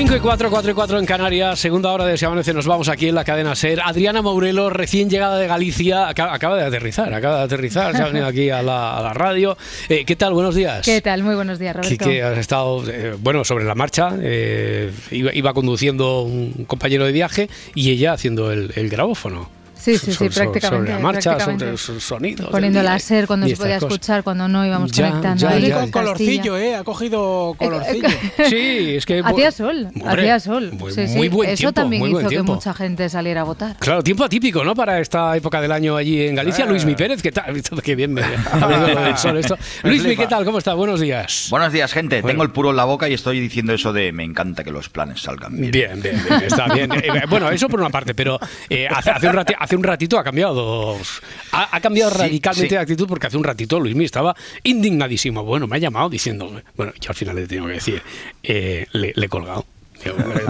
Cinco y 4, 4 y 4 en Canarias, segunda hora de Si Amanece, nos vamos aquí en la cadena SER. Adriana Mourelo, recién llegada de Galicia, acaba, acaba de aterrizar, acaba de aterrizar, se ha venido aquí a la, a la radio. Eh, ¿Qué tal? Buenos días. ¿Qué tal? Muy buenos días, Roberto. que has estado, eh, bueno, sobre la marcha, eh, iba, iba conduciendo un compañero de viaje y ella haciendo el, el grabófono. Sí, sí, sí, Sobre- prácticamente. Sobre la marcha, prácticamente. sobre sus sonidos. Poniendo día láser cuando se podía cosas. escuchar, cuando no íbamos Ya, conectando. ya, ahí ya, con ya. con colorcillo. ¿eh? Ha cogido colorcillo. Sí, es que... Hacía sol, Hombre, hacía sol. Muy, Sí, sí. muy buen Eso tiempo, también muy hizo buen que tiempo. mucha gente saliera a votar. Claro, tiempo atípico, ¿no? Para esta época del año allí en Galicia. Luis Mi Pérez, ¿qué tal? Qué bien me ha sol esto. Luis Mi, ¿qué tal? ¿Cómo estás? Buenos días. Buenos días, gente. Bueno. Tengo el puro en la boca y estoy diciendo eso de me encanta que los planes salgan bien. Bien, bien, bien, está bien. Eh, bueno, eso por una parte, pero eh, hace, hace un rati- hace un ratito ha cambiado, ha, ha cambiado Sí, radicalmente sí. de actitud porque hace un ratito Luismi estaba indignadísimo. Bueno, me ha llamado diciendo, bueno, yo al final le tengo que decir, eh, le, le he colgado.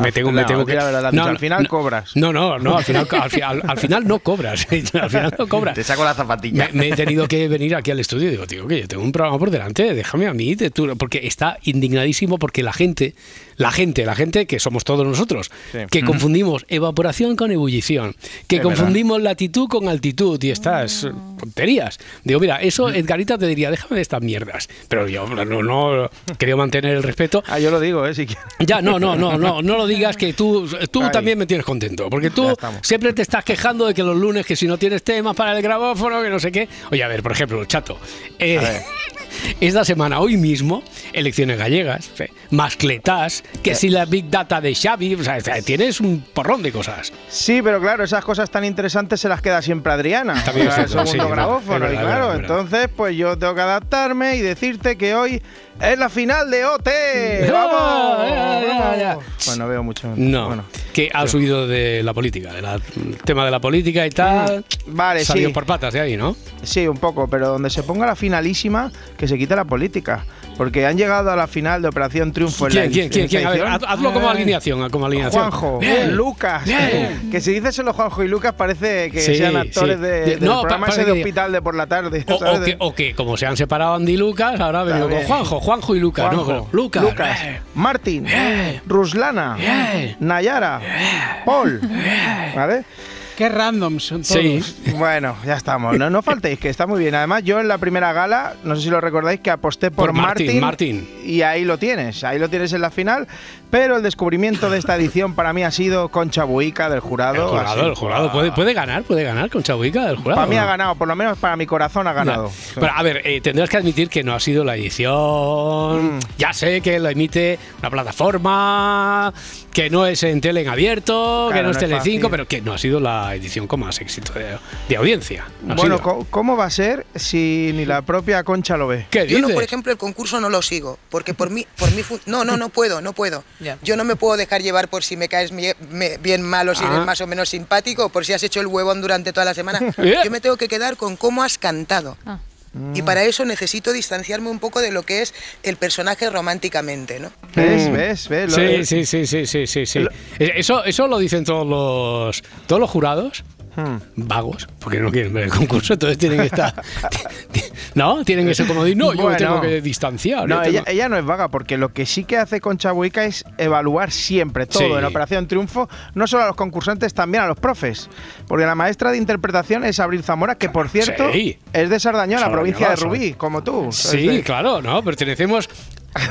Me tengo, me No, que. la verdad, al final cobras. No, no, no, al final, al, fi- al- al final no cobras. Al final no cobras. Te saco la zapatilla. Me, me he tenido que venir aquí al estudio y digo, tío, que yo tengo un programa por delante, déjame a mí, de tú", porque está indignadísimo porque la gente, la gente, la gente que somos todos nosotros, Sí. que confundimos evaporación con ebullición, que Es confundimos latitud con altitud y estas eh, tonterías. Digo, mira, eso Edgarita te diría, déjame de estas mierdas. Pero yo no, no quería mantener el respeto. Ah, yo lo digo, ¿eh? Si. Ya, no, no, no, no, no lo digas que tú, tú Ahí. también me tienes contento, porque tú siempre te estás quejando de que los lunes, que si no tienes temas para el grabófono, que no sé qué. Oye, a ver, por ejemplo, chato, eh, esta semana, hoy mismo, elecciones gallegas, mascletas, que si la Big Data de Xavi, o sea, tienes un porrón de cosas. Sí, pero claro, esas cosas tan interesantes se las queda siempre Adriana. También o sea, es el cierto, sí, grabófono. verdad, y claro, verdad, entonces pues yo tengo que adaptarme y decirte que hoy es la final de OT. Ya, ¡Vamos! ya, ya, ya. ¡Vamos! Pues no veo mucho. No, Bueno. que ha subido de la política, del tema de la política y tal. Mm, vale, salido sí. por patas de ahí, ¿no? Sí, un poco, pero donde se ponga la finalísima, que se quite la política. Porque han llegado a la final de Operación Triunfo en la ¿Quién, quién, quién? A ver, hazlo como alineación, como alineación. Juanjo, Bien. Lucas. Bien. Que si dices solo Juanjo y Lucas parece que Sí, sean actores sí. de, del No, programa ese de hospital de por la tarde. O, que, o que, como se han separado Andy y Lucas, ahora ha venido con. Juanjo, Juanjo y Lucas. Juanjo, no, Lucas. Lucas, Martín. Ruslana, Bien. Nayara, Paul. ¿Vale? Qué random son todos. Sí, Bueno, ya estamos. No, no faltéis, que está muy bien. Además, yo en la primera gala, no sé si lo recordáis, que aposté por, Por Martín, Martín. Y ahí lo tienes, ahí lo tienes en la final. Pero el descubrimiento de esta edición para mí ha sido Concha Buica del jurado. el jurado, el jurado puede, puede ganar, puede ganar con Chabuica, el jurado. Para mí ha ganado, por lo menos para mi corazón ha ganado. Pero, a ver, eh, tendrás que admitir que no ha sido la edición. Mm. Ya sé que lo emite una plataforma, que no es en tele en abierto, que no es no es Telecinco, pero que no ha sido la edición con más éxito de, de audiencia. No bueno, ¿cómo va a ser si ni la propia Concha lo ve? ¿Qué Yo no, por ejemplo, el concurso no lo sigo, porque por mí, por mí, no, no, no puedo, no puedo. Yo no me puedo dejar llevar por si me caes me- bien mal o si Ah. eres más o menos simpático, o por si has hecho el huevón durante toda la semana. Yo me tengo que quedar con cómo has cantado. Ah. Y para eso necesito distanciarme un poco de lo que es el personaje románticamente, ¿no? ¿Ves? Mm. ¿Ves? ¿Ves? Lo- Sí, sí, sí, sí, sí, sí, sí. Eh, Eso, eso lo dicen todos los, todos los jurados. Hmm. Vagos, porque no quieren ver el concurso, entonces tienen que estar. ¿No? Tienen que ser como decir, no, yo me tengo que distanciar. No, tengo- ella, ella no es vaga, porque lo que sí que hace Concha Buica es evaluar siempre todo Sí. en Operación Triunfo, no solo a los concursantes, también a los profes. Porque la maestra de interpretación es Abril Zamora, que por cierto Sí. es de Sardañola, Sardañola, provincia de. Rubí, como tú. Sí, de- claro, ¿no? Pertenecemos,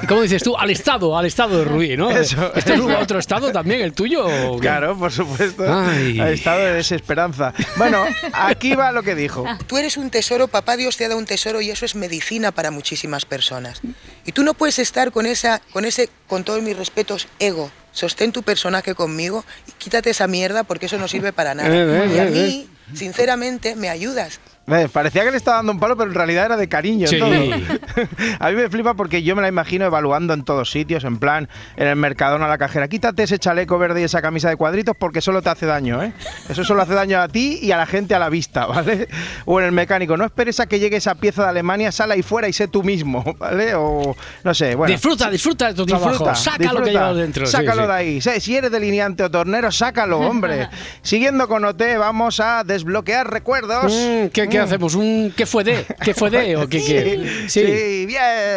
¿cómo dices tú? Al Estado, al Estado de Rubí, ¿no? Eso, ¿Este es otro Estado también, el tuyo? Claro, por supuesto. Ay. Ha estado de desesperanza. Bueno, aquí va lo que dijo. Tú eres un tesoro, papá Dios te ha dado un tesoro y eso es medicina para muchísimas personas. Y tú no puedes estar con esa, con ese, con todos mis respetos, ego. Sostén tu personaje conmigo y quítate esa mierda porque eso no sirve para nada. Eh, eh, y a eh, mí, sinceramente, me ayudas. Eh, Parecía que le estaba dando un palo, pero en realidad era de cariño. Sí. a mí me flipa porque yo me la imagino evaluando en todos sitios, en plan, en el mercadona a la cajera. Quítate ese chaleco verde y esa camisa de cuadritos porque solo te hace daño, ¿eh? Eso solo hace daño a ti y a la gente a la vista, ¿vale? O en el mecánico, no esperes a que llegue esa pieza de Alemania, sal ahí fuera y sé tú mismo, ¿vale? O no sé, bueno. disfruta, disfruta de tu trabajo. Disfruta, Saca lo disfruta. que llevas dentro. sí, Sácalo sí. de ahí. Sí, Si eres delineante o tornero, sácalo, hombre. Siguiendo con OT, vamos a desbloquear recuerdos. Mm, ¿qué, qué Hacemos? ¿Un qué fue de? ¿Qué fue de? ¿O qué qué? Sí, bien.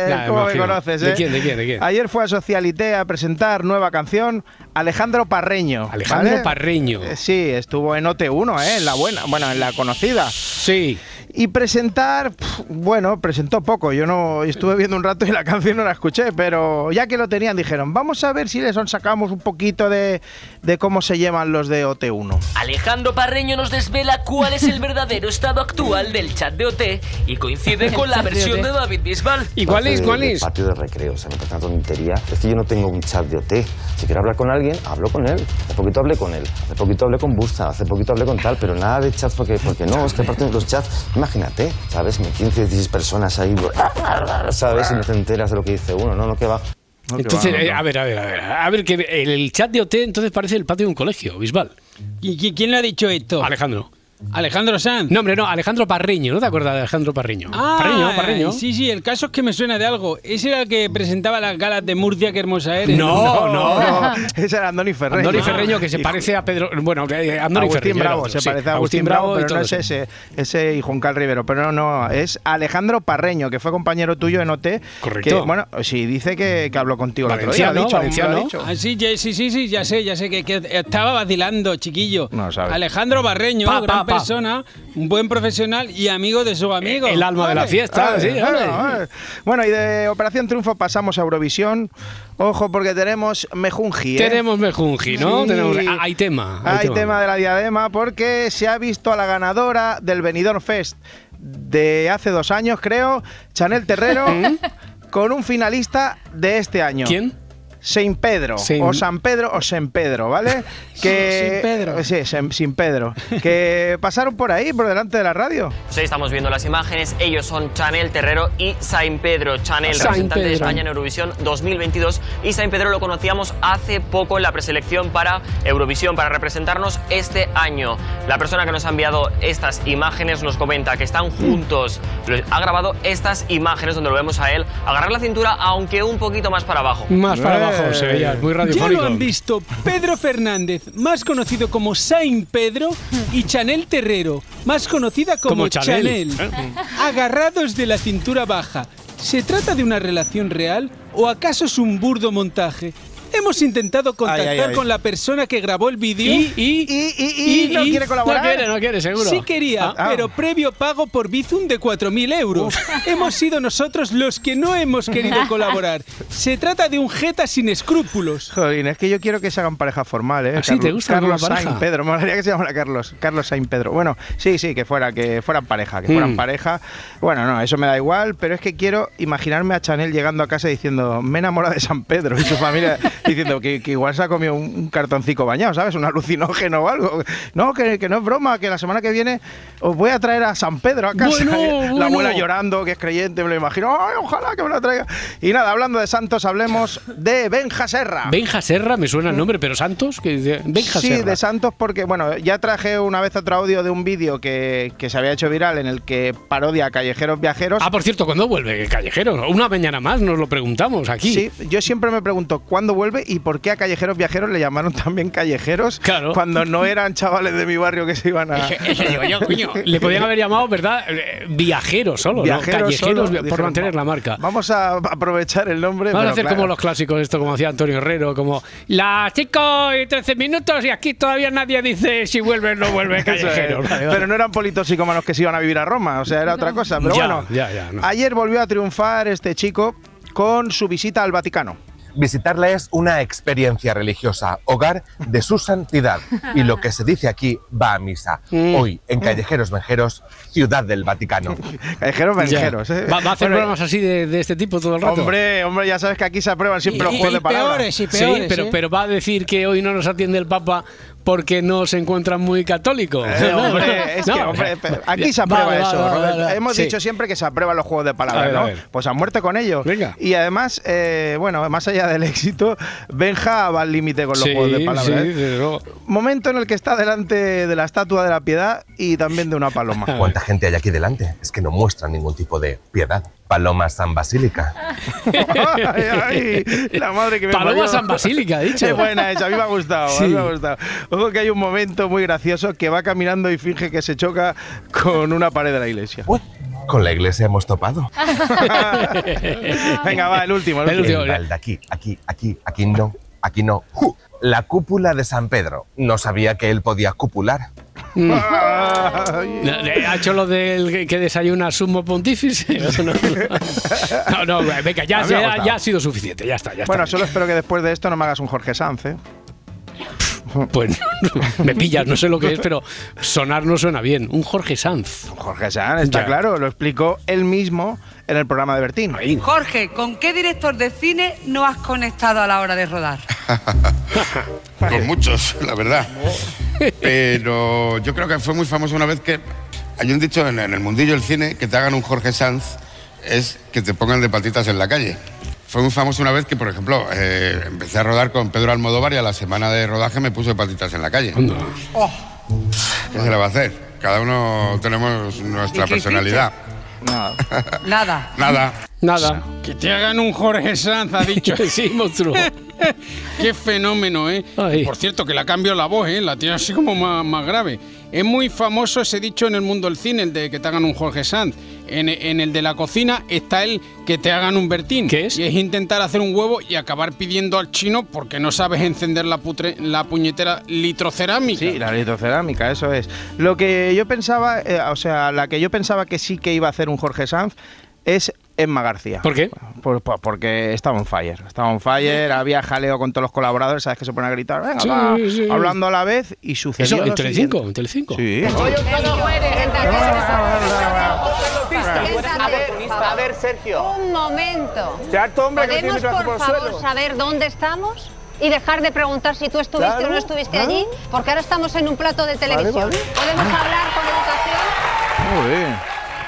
Ya, ¿Cómo me conoces, ¿De eh? quién, de quién, de quién? Ayer fue a Socialité a presentar nueva canción Alejandro Parreño. Alejandro ¿vale? Parreño. Eh, Sí, estuvo en OT1, ¿eh? En la buena, bueno, en la conocida. Sí. Y presentar, bueno, presentó poco. Yo no estuve viendo un rato y la canción no la escuché, pero ya que lo tenían, dijeron, vamos a ver si les sacamos un poquito de, de cómo se llevan los de OT1. Alejandro Parreño nos desvela cuál es el verdadero estado actual del chat de OT y coincide con la versión de David Bisbal. ¿Y cuál es? ¿Cuál es? patio de recreo, o sea, me parece una tontería. Es que yo no tengo un chat de OT. Si quiero hablar con alguien, hablo con él. Hace poquito hablé con él, hace poquito hablé con Busta, hace poquito hablé con tal, pero nada de chat porque, porque no, es que aparte de los chats, imagínate, ¿sabes? 15, 16 personas ahí, ¿sabes? Y no te enteras de lo que dice uno, no, no, que va. No, que Entonces, va, no, eh, no. a ver, a ver, a ver. A ver, que el, el chat de OT entonces parece el patio de un colegio, Bisbal. ¿Y qui- quién le ha dicho esto? Alejandro. Alejandro Sanz. No, hombre, no, Alejandro Parreño, ¿no te acuerdas de Alejandro Parreño? Ah, Parreño, Parreño. Sí, sí, el caso es que me suena de algo. ¿Ese era el que presentaba las galas de Murcia, qué hermosa eres? No, no. no, ese era Andoni Ferreño. Andoni Ferreño, que se parece a Pedro. Bueno, eh, Andoni Agustín Ferreño. Bravo, otro, se sí. parece a Agustín, Bravo, pero no es ese, ese y Juan Cal Rivero, pero no, no, es Alejandro Parreño, que fue compañero tuyo en OT. Correcto. Que, bueno, sí, dice que, que habló contigo el otro Valenciano, día, lo ha dicho, valenciano. lo ha dicho. Ah, sí, sí, sí, sí, ya sé, ya sé que, que estaba vacilando, chiquillo. No sabes. Alejandro Barreño, Pa, pa, gran pa. Persona, un buen profesional y amigo de sus amigos. El alma de la fiesta, sí. Bueno, y de Operación Triunfo pasamos a Eurovisión. Ojo, porque tenemos Mejunji. ¿eh? Tenemos Mejunji, ¿no? Sí. Tenemos, ah, hay tema. Hay tema de la diadema porque se ha visto a la ganadora del Benidorm Fest de hace dos años, creo, Chanel Terrero, con un finalista de este año. ¿Quién? Saint Pedro, Saint- o San Pedro o San Pedro, ¿vale? Que, Sin Pedro. Sí, Sin, Sin Pedro. Que pasaron por ahí, por delante de la radio. Pues ahí estamos viendo las imágenes. Ellos son Chanel Terrero y Saint Pedro. Chanel, Saint representante de Pedro. España en Eurovisión 2022. Y Saint Pedro lo conocíamos hace poco en la preselección para Eurovisión, para representarnos este año. La persona que nos ha enviado estas imágenes nos comenta que están juntos. Ha grabado estas imágenes donde lo vemos a él agarrar la cintura, aunque un poquito más para abajo. Más para Eh. Veía, muy Ya radiofónico. lo han visto Pedro Fernández, más conocido como Saint Pedro, y Chanel Terrero, más conocida como, Como Chanel. Chanel. Agarrados de la cintura baja. ¿Se trata de una relación real o acaso es un burdo montaje? Hemos intentado contactar Ay, ay, ay. con la persona que grabó el vídeo. Y, y, Y, y, y, no quiere colaborar. No quiere, no quiere, seguro. Sí quería, Ah. pero previo pago por Bizum de 4.000 euros. hemos sido nosotros los que no hemos querido colaborar. Se trata de un jeta sin escrúpulos. Jolín, es que yo quiero que se hagan pareja formal, ¿eh? ¿Ah, sí? ¿Te gusta Carlos? Sainz Pedro, me molaría que se llamara Carlos, Carlos Sainz Pedro. Bueno, sí, sí, que fuera, que fueran pareja, que fueran Mm. pareja. Bueno, no, eso me da igual, pero es que quiero imaginarme a Chanel llegando a casa diciendo, me enamora de San Pedro y su familia diciendo que, que igual se ha comido un, un cartoncico bañado, ¿sabes? Un alucinógeno o algo. No, que, que no es broma, que la semana que viene os voy a traer a San Pedro a casa. Bueno, la abuela llorando, que es creyente, me lo imagino. Ay, ojalá que me la traiga. Y nada, hablando de santos, hablemos de Benja Serra. Benja Serra, me suena el nombre, pero Santos, que Benja Sí, Serra. de Santos porque, bueno, ya traje una vez otro audio de un vídeo que, que se había hecho viral en el que parodia a callejeros viajeros. Ah, por cierto, ¿cuándo vuelve Callejero? Una mañana más nos lo preguntamos aquí. Sí, yo siempre me pregunto cuándo vuelve y por qué a callejeros viajeros le llamaron también callejeros Claro. cuando no eran chavales de mi barrio que se iban a... Eso digo yo, coño. Le podían haber llamado, ¿verdad? Eh, Viajeros solo, Viajeros ¿no? Callejeros solo. por Dijeron, mantener la marca. Vamos a aprovechar el nombre. Vamos a hacer claro. como los clásicos, esto como hacía Antonio Herrero, como las 5 y 13 minutos y aquí todavía nadie dice si vuelve o no vuelve. Callejeros. Vale, vale. Pero no eran politoxicómanos que se iban a vivir a Roma, o sea, era otra cosa. Pero Ya, bueno, ya, ya, no. ayer volvió a triunfar este chico con su visita al Vaticano. Visitarla es una experiencia religiosa, hogar de su santidad. Y lo que se dice aquí va a misa. Hoy, en Callejeros Venjeros, Ciudad del Vaticano. Callejeros venjeros, ¿eh? ¿Va, va a hacer Bueno, programas así de, de este tipo todo el rato? Hombre, hombre, ya sabes que aquí se aprueban siempre los juegos y de palabras. peores, y Sí, peores. pero, ¿eh? pero va a decir que hoy no nos atiende el Papa porque no se encuentran muy católicos. Eh, hombre, es que, No, hombre, o sea, aquí se aprueba vale, eso. vale, vale, Roberto. vale. Hemos Sí. dicho siempre que se aprueban los juegos de palabras, A ver, a ¿no? Pues a muerte con ellos. Venga. Y además, eh, bueno, más allá del éxito, Benja va al límite con los Sí, juegos de palabras. sí, ¿eh? Momento en el que está delante de la estatua de la piedad y también de una paloma. ¿Cuánta gente hay aquí delante? Es que no muestran ningún tipo de piedad. Paloma San Basílica. ay, ay, la madre que me Paloma parió. San Basílica, dicho. Qué buena esa, a mí me ha gustado, a Sí. mí me ha gustado. Ojo que hay un momento muy gracioso que va caminando y finge que se choca con una pared de la iglesia. Uy, con la iglesia hemos topado. Venga, va, el último. El El último. El de aquí, aquí, aquí, aquí no, aquí no. La cúpula de San Pedro. No sabía que él podía cupular. Ay. ¿Ha hecho lo del que- desayuna sumo pontífice? No, no, no, venga, ya, ya, ha sido suficiente, ya está, ya Bueno, está. solo espero que después de esto no me hagas un Jorge Sanz, ¿eh? Pues me pillas, no sé lo que es, pero sonar no suena bien. Un Jorge Sanz. Jorge Sanz, está Ya. claro, lo explicó él mismo en el programa de Bertín. Jorge, ¿con qué director de cine no has conectado a la hora de rodar? Con muchos, la verdad. Pero yo creo que fue muy famoso una vez que hay un dicho en, en el mundillo del cine que te hagan un Jorge Sanz es que te pongan de patitas en la calle. Fue muy famoso una vez que, por ejemplo, eh, empecé a rodar con Pedro Almodóvar y a la semana de rodaje me puse patitas en la calle. ¿Qué se le va a hacer? Cada uno tenemos nuestra ¿Y qué personalidad. Nada. Nada. Nada. Nada. Que te hagan un Jorge Sanz, ha dicho. sí, monstruo. Qué fenómeno, ¿eh? Ay. Por cierto, que le ha cambiado la voz, ¿eh? La tiene así como más, más grave. Es muy famoso ese dicho en el mundo del cine, el de que te hagan un Jorge Sanz. En, en el de la cocina está el que te hagan un Bertín. ¿Qué es? Y es intentar hacer un huevo y acabar pidiendo al chino porque no sabes encender la, putre- la puñetera litrocerámica. Sí, la litrocerámica, eso es. Lo que yo pensaba, eh, o sea, la que yo pensaba que sí que iba a hacer un Jorge Sanz es Emma García. ¿Por qué? Por- por- porque estaba on fire. Estaba on fire, había jaleo con todos los colaboradores, sabes que se ponen a gritar, venga, Sí, va", sí. hablando a la vez y sucedió. Eso, en Telecinco, en Telecinco. Sí. A ver, a ver, Sergio. Un momento. Este harto hombre que tiene ¿Podemos, por por el favor, suelo? saber dónde estamos? Y dejar de preguntar si tú estuviste Claro, o no estuviste claro. allí, porque ahora estamos en un plato de televisión. vale. ¿Podemos hablar con educación? Muy bien.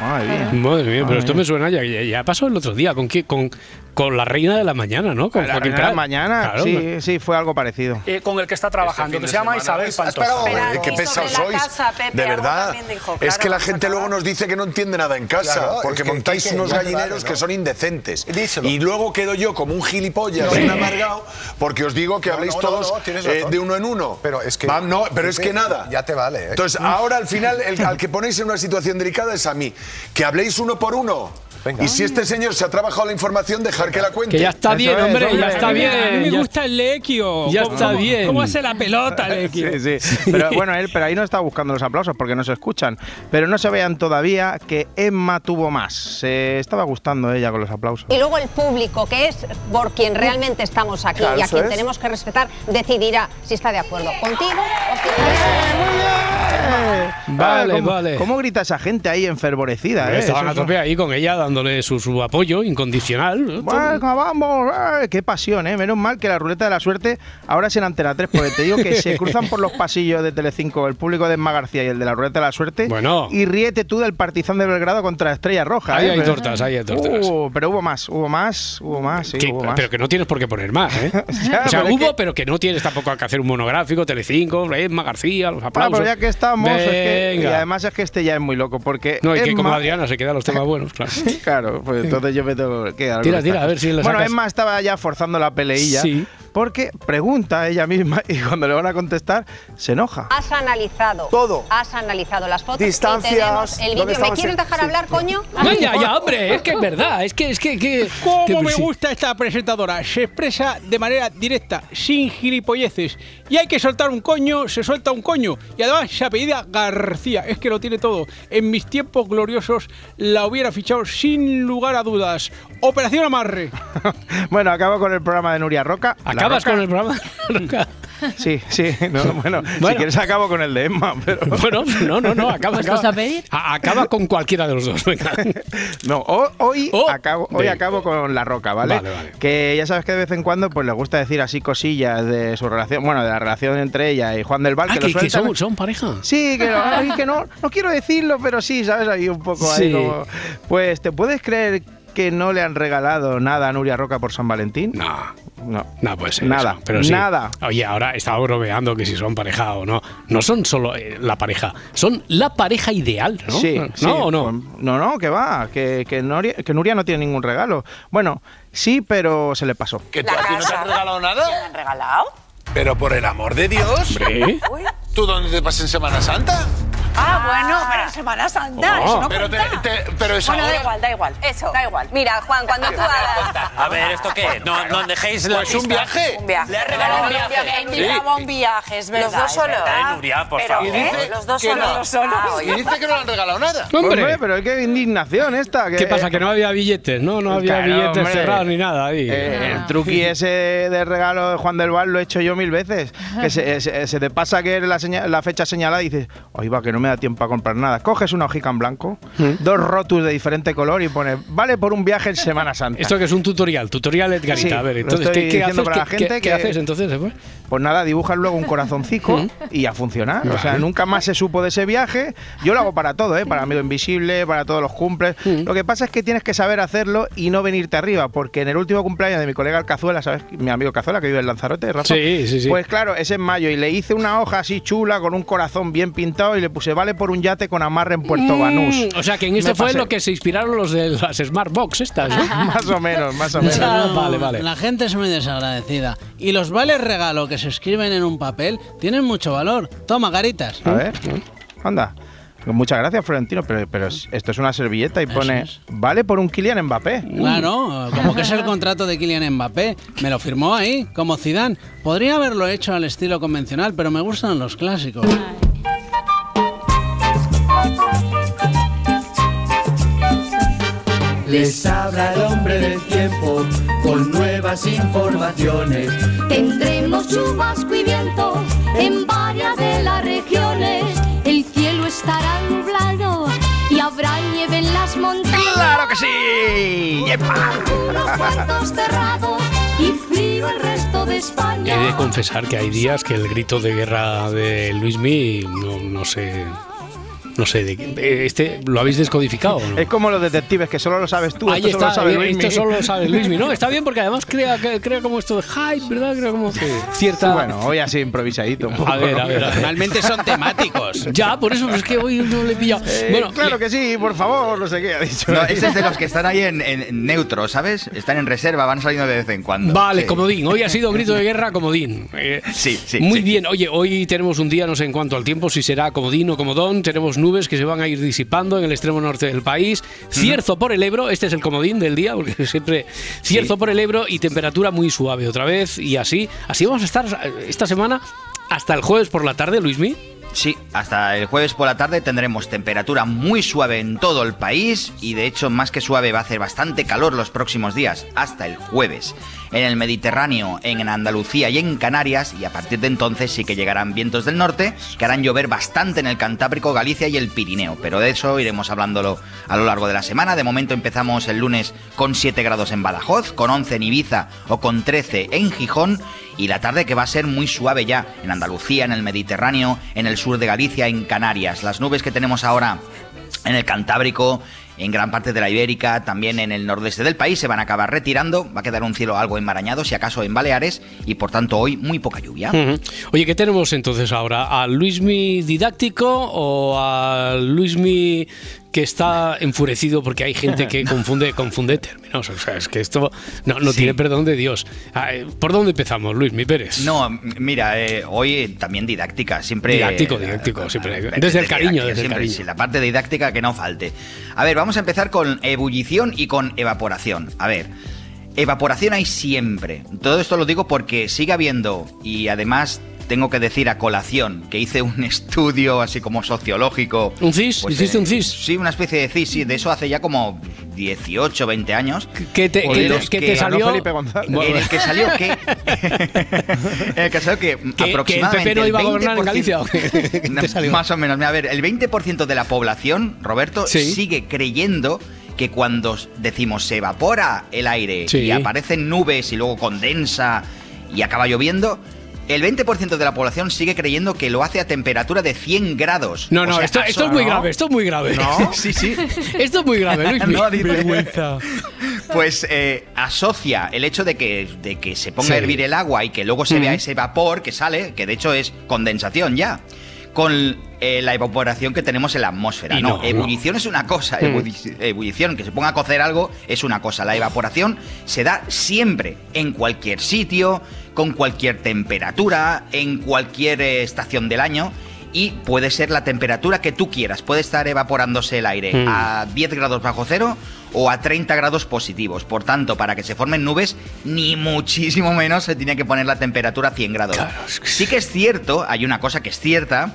Madre mía. Madre mía, pero Madre esto mía. me suena ya, ya, ya pasó el otro día. ¿Con qué? Con, con la reina de la mañana, ¿no? Con La reina de la mañana, Claro, sí, sí, fue algo parecido. eh, con el que está trabajando, que se llama Isabel Pantoja. Espera, qué y pesados sois. casa, Pepe, de verdad. es que la gente luego nos dice que no entiende nada en casa, Claro, porque es que- montáis unos gallineros que son indecentes. Díselo. Y luego quedo yo como un gilipollas, No. un amargado, porque os digo que No, habléis todos eh, de uno en uno. Pero es que- no, pero es que nada. ya te vale, ¿eh? Entonces, ahora al final, el, al que ponéis en una situación delicada es a mí. Que habléis uno por uno. Venga. Y si este señor se ha trabajado la información, dejar que la cuente. Que ya está Eso bien, es, hombre, ya está A mí bien. me gusta el Lequio. Ya ¿Cómo- está cómo- bien. ¿Cómo hace la pelota, Lequio? Sí, sí. Pero bueno, él, pero ahí no está buscando los aplausos porque no se escuchan. Pero no se vean todavía que Emma tuvo más. Se estaba gustando ella con los aplausos. Y luego el público, que es por quien realmente estamos aquí Claro, y a quien es. tenemos que respetar, decidirá si está de acuerdo contigo o si Vale, ¿cómo, vale. ¿Cómo grita esa gente ahí enfervorecida? eh? Estaban a tope ahí con ella, dándole su, su apoyo incondicional. Venga, vamos, eh, qué pasión, ¿eh? Menos mal que la ruleta de la suerte ahora es en Antena 3, porque te digo que se cruzan por los pasillos de Telecinco el público de Emma García y el de la ruleta de la suerte. Bueno. Y ríete tú del Partizan de Belgrado contra Estrella Roja. Ahí ¿eh? hay Pero- tortas, ahí hay tortas. Uh, pero hubo más, hubo más, hubo más, sí, Que- hubo más. pero que no tienes por qué poner más, ¿eh? Ya, o sea, pero hubo, que- pero que no tienes tampoco que hacer un monográfico, Telecinco, Emma García, los Ah, aplausos. pero ya que estamos, es que- y además es que este ya es muy loco, porque No, y que como Adriana se quedan los temas buenos, claro. claro, pues entonces yo me tengo que dar Tira, tira, a ver si le Bueno. Emma estaba ya forzando la peleilla. Sí. Porque pregunta ella misma y cuando le van a contestar se enoja. has analizado Todo. Has analizado las fotos Distancias, y tenemos el vídeo. ¿Me quieres dejar sí. hablar, coño? Vaya, ya, hombre, es que es verdad, es que, es que, que ¿Cómo que- me sí. gusta esta presentadora? Se expresa de manera directa, sin gilipolleces. Y hay que soltar un coño, se suelta un coño. Y además se apellida García, es que lo tiene todo. En mis tiempos gloriosos la hubiera fichado sin lugar a dudas. Operación Amarre. Bueno, acabo con el programa de Nuria Roca. Acabas Roca- con el programa. Sí, sí. no, bueno, si quieres acabo con el de Emma, pero... Bueno, no, no, no, acaba, ¿Puestos acaba, a pedir? a- acaba con cualquiera de los dos. Venga. No, ho- hoy, Oh, acabo, hoy de- acabo con La Roca, ¿vale? Vale, vale. Que ya sabes que de vez en cuando pues le gusta decir así cosillas de su relación, bueno, de la relación entre ella y Juan del Val, Ah, que, lo que, que sueltan- son, son pareja. Sí, que, ay, que no, no quiero decirlo, pero sí, ¿sabes? Ahí un poco ahí Sí. como... Pues, ¿te puedes creer que no le han regalado nada a Nuria Roca por San Valentín? No. No. No puede ser. Nada, eso, pero sí. nada. Oye, ahora estaba bromeando que si son pareja o no. No son solo eh, la pareja, son la pareja ideal, ¿no? Sí, ¿No sí, o no? pues, no, no, que va, que, que, Nuria, que Nuria no tiene ningún regalo. Bueno, sí, pero se le pasó. ¿Que tú, a ti no te han regalado nada? ¿Te han regalado? Pero por el amor de Dios. ¿Tú dónde te pasas en Semana Santa? Ah, bueno, pero en Semana Santa, Oh. eso no Pero, te, cuenta. te- pero es Bueno, da ahora. igual, da igual. Eso. Da igual. Mira, Juan, cuando tú hagas... A ver, ¿esto qué? No, no dejéis la Pues un pista. viaje. Un viaje. Le ha regalado un viaje. Él llevaba un viaje, es verdad. Los dos es solos. verdad. Eh, Nuria, por Pero, favor. Dice Los dos que solos. no. Los solos. Y dice que no le han regalado nada. Hombre. Hombre, pero qué indignación esta. Que, ¿Qué pasa? Que no había billetes, ¿no? No había Claro, billetes hombre. cerrados ni nada ahí. Eh, el truqui ese de regalo de Juan del Val lo he hecho yo mil veces. Que se, se- se te pasa que la, seña- la fecha señalada y dices, va, que no me da tiempo a comprar nada. Coges una hojica en blanco, dos rotus de diferente color y pones, vale por un viaje en Semana Santa. Esto que es un tutorial, tutorial Edgarita. Sí, a ver, entonces, estoy ¿qué, qué haces? para la ¿Qué- gente qué- qué que- haces entonces? eh, pues? Nada, dibujas luego un corazoncico y a funcionar. O sea, nunca más se supo de ese viaje. Yo lo hago para todo, ¿eh? Para Amigo Invisible, para todos los cumples. Lo que pasa es que tienes que saber hacerlo y no venirte arriba, porque en el último cumpleaños de mi colega el Cazuela, ¿sabes? Mi amigo Cazuela, que vive en Lanzarote, Rafa. Sí, sí, sí. Pues claro, es en mayo y le hice una hoja así chula con un corazón bien pintado y le puse vale por un yate con amarre en Puerto Banús. Mm, o sea, que en esto fue pasé. lo que se inspiraron los de las Smart Box estas, ¿no? más o menos, más o menos. Ah, vale, vale. La gente es muy desagradecida. Y los vales regalo que se escriben en un papel tienen mucho valor. Toma, caritas. A ver, anda. Muchas gracias, Florentino, pero, pero es- esto es una servilleta y pone vale por un Kylian Mbappé. Claro, como que es el contrato de Kylian Mbappé. Me lo firmó ahí, como Zidane. Podría haberlo hecho al estilo convencional, pero me gustan los clásicos. Les habla el hombre del tiempo con nuevas informaciones. Tendremos chubasco y viento en varias de las regiones. El cielo estará nublado y habrá nieve en las montañas. ¡Claro que sí! Unos cuantos cerrados y frío el resto de España. He de confesar que hay días que el grito de guerra de Luismi no, no sé. No sé, de, de- este lo habéis descodificado. Es como los detectives, que solo lo sabes tú. Ahí esto solo está, lo sabe eh, esto solo lo sabe Luismi, ¿no? Está bien porque además crea, que- crea como esto de hype, ¿verdad? Crea como cierta... Bueno, hoy así improvisadito. un poco. A ver, a ver, a ver. Realmente son temáticos. Ya, por eso es que hoy no le he pillado. Eh, bueno, claro que sí, por favor, no sé qué ha dicho. No, ese es de los que están ahí en, en neutro, ¿sabes? Están en reserva, van saliendo de vez en cuando. Vale, Sí. comodín. Hoy ha sido grito de guerra, comodín. Eh, Sí, sí. Muy sí. bien. Oye, hoy tenemos un día, no sé en cuanto al tiempo, si será comodín o comodón. Tenemos nubes que se van a ir disipando en el extremo norte del país. Cierzo por el Ebro, este es el comodín del día, porque siempre cierzo por el Ebro y temperatura muy suave otra vez. Y así, así vamos a estar eh, esta semana hasta el jueves por la tarde, Luismi. Sí, hasta el jueves por la tarde tendremos temperatura muy suave en todo el país y de hecho más que suave va a hacer bastante calor los próximos días, hasta el jueves. En el Mediterráneo, en Andalucía y en Canarias y a partir de entonces sí que llegarán vientos del norte que harán llover bastante en el Cantábrico, Galicia y el Pirineo, pero de eso iremos hablándolo a lo largo de la semana. De momento empezamos el lunes con 7 grados en Badajoz, con 11 en Ibiza o con 13 en Gijón y la tarde que va a ser muy suave ya en Andalucía, en el Mediterráneo, en el sur de Galicia, en Canarias. Las nubes que tenemos ahora en el Cantábrico, en gran parte de la Ibérica, también en el nordeste del país, se van a acabar retirando. Va a quedar un cielo algo enmarañado, si acaso en Baleares, y por tanto hoy muy poca lluvia. Oye, ¿qué tenemos entonces ahora? ¿A Luismi didáctico o a Luismi que está enfurecido porque hay gente que confunde, confunde términos? O sea, es que esto no, no Sí. tiene perdón de Dios. Ah, eh, ¿Por dónde empezamos, Luismi Pérez? No, mira, eh, hoy también didáctica, siempre... Didáctico, didáctico, siempre. Desde el cariño, desde el siempre, cariño. sí, la parte didáctica que no falte. A ver, vamos a empezar con ebullición y con evaporación. A ver, evaporación hay siempre. Todo esto lo digo porque sigue habiendo y además tengo que decir a colación que hice un estudio así como sociológico. ¿Un CIS? Pues, ¿Hiciste eh, un CIS? Sí, una especie de CIS, sí, de eso hace ya como 18, 20 años. ¿Qué te, En qué te- los qué te que- salió? Felipe González. En el que salió que. en el que salió que, ¿Que- que el aproximadamente. PP no iba a el gobernar en 20%, Galicia? ¿o qué? ¿Qué te No, salió? Más o menos. Mira, A ver, el 20% de la población, Roberto, Sí. sigue creyendo que cuando decimos se evapora el aire Sí. y aparecen nubes y luego condensa y acaba lloviendo, el 20% de la población sigue creyendo que lo hace a temperatura de 100 grados. No, O no, sea, esto, es muy ¿no? grave, esto es muy grave. ¿No? Sí, sí. Esto es muy grave, Luis. No, vergüenza. Pues eh, asocia el hecho de que, de que se ponga Sí. a hervir el agua y que luego se vea ese vapor que sale, que de hecho es condensación ya, con eh, la evaporación que tenemos en la atmósfera. No, ebullición es una cosa, Mm. ebulli- ebullición, que se ponga a cocer algo es una cosa. La evaporación se da siempre, en cualquier sitio, con cualquier temperatura, en cualquier eh, estación del año. Y puede ser la temperatura que tú quieras. Puede estar evaporándose el aire Mm. a 10 grados bajo cero o a 30 grados positivos. Por tanto, para que se formen nubes, ni muchísimo menos se tiene que poner la temperatura a 100 grados. Sí que es cierto, hay una cosa que es cierta,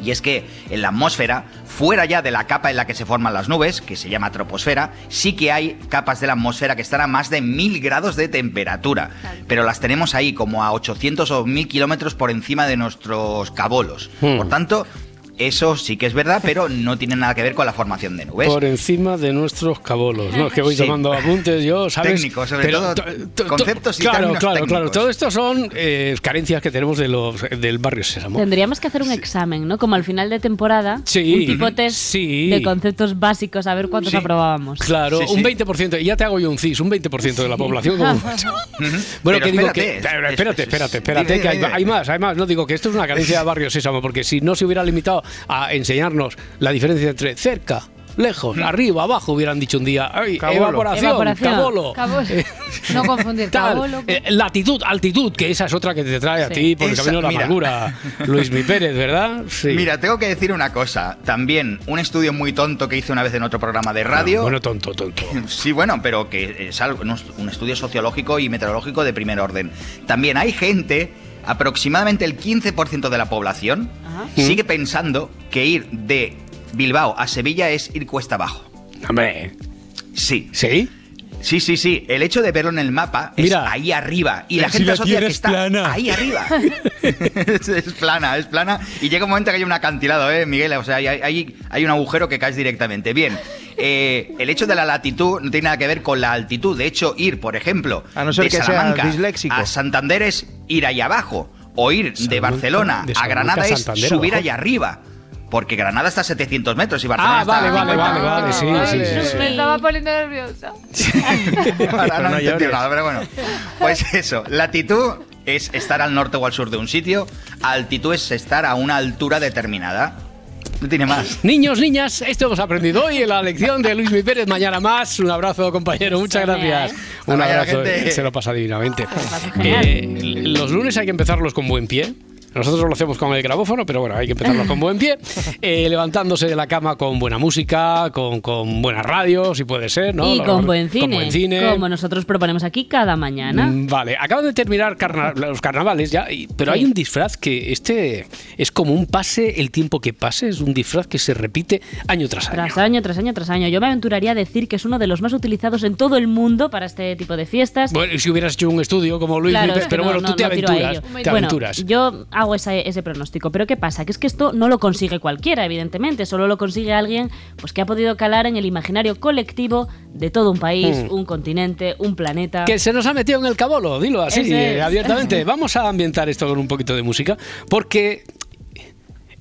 y es que en la atmósfera, fuera ya de la capa en la que se forman las nubes, que se llama troposfera, sí que hay capas de la atmósfera que están a más de 1000 grados de temperatura. Pero las tenemos ahí como a 800 o 1000 kilómetros por encima de nuestros cabolos. Hmm. Por tanto, eso sí que es verdad, pero no tiene nada que ver con la formación de nubes. Por encima de nuestros cabolos. No, es que voy Sí. tomando apuntes yo, ¿sabes? Técnicos, sobre todo, to- to- conceptos y Claro, claro, claro. Todo esto son eh, carencias que tenemos de los, del barrio Sésamo. Tendríamos que hacer un examen, ¿no? Como al final de temporada, Sí. un tipo test Sí. de conceptos básicos, a ver cuántos Sí. aprobábamos. Claro, Sí, sí. un 20%, y ya te hago yo un CIS, un 20% de la población como mucho. Bueno, Pero que digo espérate, que. espérate, es- espérate, espérate, dime, que hay, hay más, hay más. No digo que esto es una carencia de Barrio Sésamo, porque si no se hubiera limitado a enseñarnos la diferencia entre cerca, lejos, arriba, abajo, hubieran dicho un día. Ay, Cabolo. evaporación, Evaporación. cabolo. Cabolo. No confundir Tal, cabolo. eh, latitud, altitud, que esa es otra que te trae a ti por el Esa- camino de la mira. amargura. Luis Mi Pérez, ¿verdad? Sí. Mira, tengo que decir una cosa. También un estudio muy tonto que hice una vez en otro programa de radio. Bueno, tonto, tonto. Sí, bueno, pero que es algo, un estudio sociológico y meteorológico de primer orden. También hay gente, aproximadamente el 15% de la población, sigue pensando que ir de Bilbao a Sevilla es ir cuesta abajo. Hombre. Sí. ¿Sí? Sí, sí, sí. El hecho de verlo en el mapa Mira. es ahí arriba. Y la Si gente la asocia que es está plana. ahí arriba. es, es plana, es plana. Y llega un momento que hay un acantilado, ¿eh, Miguel? O sea, hay, hay, hay un agujero que caes directamente. Bien. eh, el hecho de la latitud no tiene nada que ver con la altitud. De hecho, ir, por ejemplo, A no ser de que Salamanca a Santander es ir ahí abajo. O ir de Barcelona de a Granada a es subir abajo. allá arriba. Porque Granada está a 700 metros y Barcelona Ah, está vale, a vale, 50 vale, vale, sí, Vale. sí, sí, sí. Me estaba poniendo nerviosa. Ahora no, no llores. nada, pero bueno. Pues eso, latitud es estar al norte o al sur de un sitio, altitud es estar a una altura determinada. No tiene más. Niños, niñas, esto hemos aprendido hoy en la lección de Luis Mi Pérez. Mañana más. Un abrazo, compañero. Muchas gracias. Un abrazo. Se lo pasa divinamente. Eh, los lunes hay que empezarlos con buen pie. Nosotros lo hacemos con el grabófono, pero bueno, hay que empezarlos con buen pie. Eh, levantándose de la cama con buena música, con, con buena radio, si puede ser, ¿no? y Lo- con buen, cine, Con buen cine. como nosotros proponemos aquí cada mañana. Mm, Vale, acaban de terminar carna- los carnavales ya, y- pero Sí. hay un disfraz que este es como un pase el tiempo que pase, es un disfraz que se repite año tras año. Tras año, tras año, tras año. Yo me aventuraría a decir que es uno de los más utilizados en todo el mundo para este tipo de fiestas. Bueno, si hubieras hecho un estudio como Luis Claro, que pero no- bueno, no- tú te no aventuras, te Bueno, aventuras. yo hago ese, ese pronóstico, pero ¿qué pasa? Que es que esto no lo consigue cualquiera, evidentemente, solo lo consigue alguien pues, que ha podido calar en el imaginario colectivo de todo un país, Mm. un continente, un planeta. Que se nos ha metido en el cabolo, dilo así, Ese eh, abiertamente. Vamos a ambientar esto con un poquito de música, porque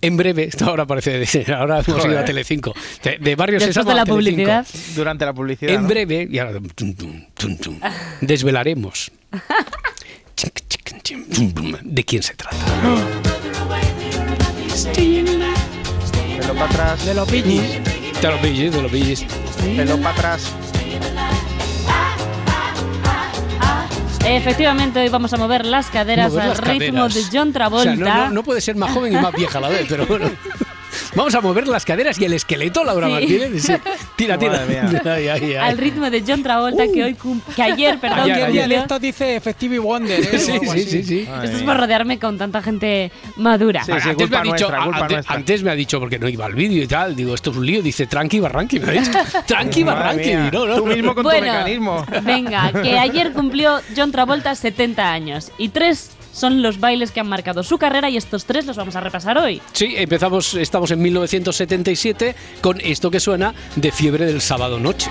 en breve, esto ahora parece, de- ahora hemos ido a. Telecinco, de, de Barrio Después de la publicidad. Durante la publicidad. En ¿no? breve, y ahora, tum, tum, tum, tum, desvelaremos de quién se trata. Pelo para atrás. De los pillis. De los pillis, de los pillis. Pelo para atrás. Efectivamente, hoy vamos a mover las caderas Mover al las ritmo caderas. de John O Travolta. sea, no, no- no puede ser más joven y más vieja a la vez, pero bueno. Vamos a mover las caderas y el esqueleto, Laura Sí. Martínez. Sí. Tira, tira. Madre mía. Ay, ay, ay. Al ritmo de John Travolta, que hoy cum- que ayer, perdón, Ayer, ¿Qué ayer. cumplió. dialecto dice Effective Wonder? ¿eh? Sí, sí, sí, sí. Ay, Esto es por rodearme con tanta gente madura. Sí, antes, me ha dicho, nuestra, culpa antes, nuestra. antes me ha dicho, porque no iba al vídeo y tal, digo, esto es un lío, dice tranqui barranqui, me ha dicho, tranqui barranqui, no, no, Tú mismo con tu Bueno, mecanismo. venga, que ayer cumplió John Travolta 70 años y tres son los bailes que han marcado su carrera y estos tres los vamos a repasar hoy. Sí, empezamos, estamos en 1977 con esto que suena de fiebre del sábado noche.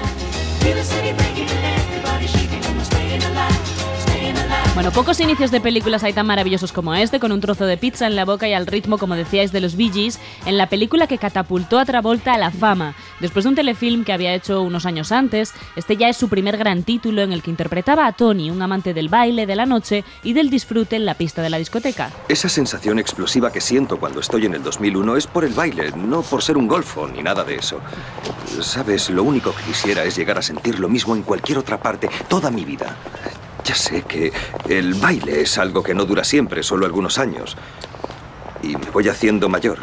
Bueno, pocos inicios de películas hay tan maravillosos como este, con un trozo de pizza en la boca y al ritmo, como decíais, de los Bee Gees, en la película que catapultó a Travolta a la fama. Después de un telefilm que había hecho unos años antes, este ya es su primer gran título en el que interpretaba a Tony, un amante del baile, de la noche y del disfrute en la pista de la discoteca. Esa sensación explosiva que siento cuando estoy en el 2001 es por el baile, no por ser un golfo ni nada de eso. Sabes, lo único que quisiera es llegar a sentir lo mismo en cualquier otra parte toda mi vida. Ya sé que el baile es algo que no dura siempre, solo algunos años. Y me voy haciendo mayor.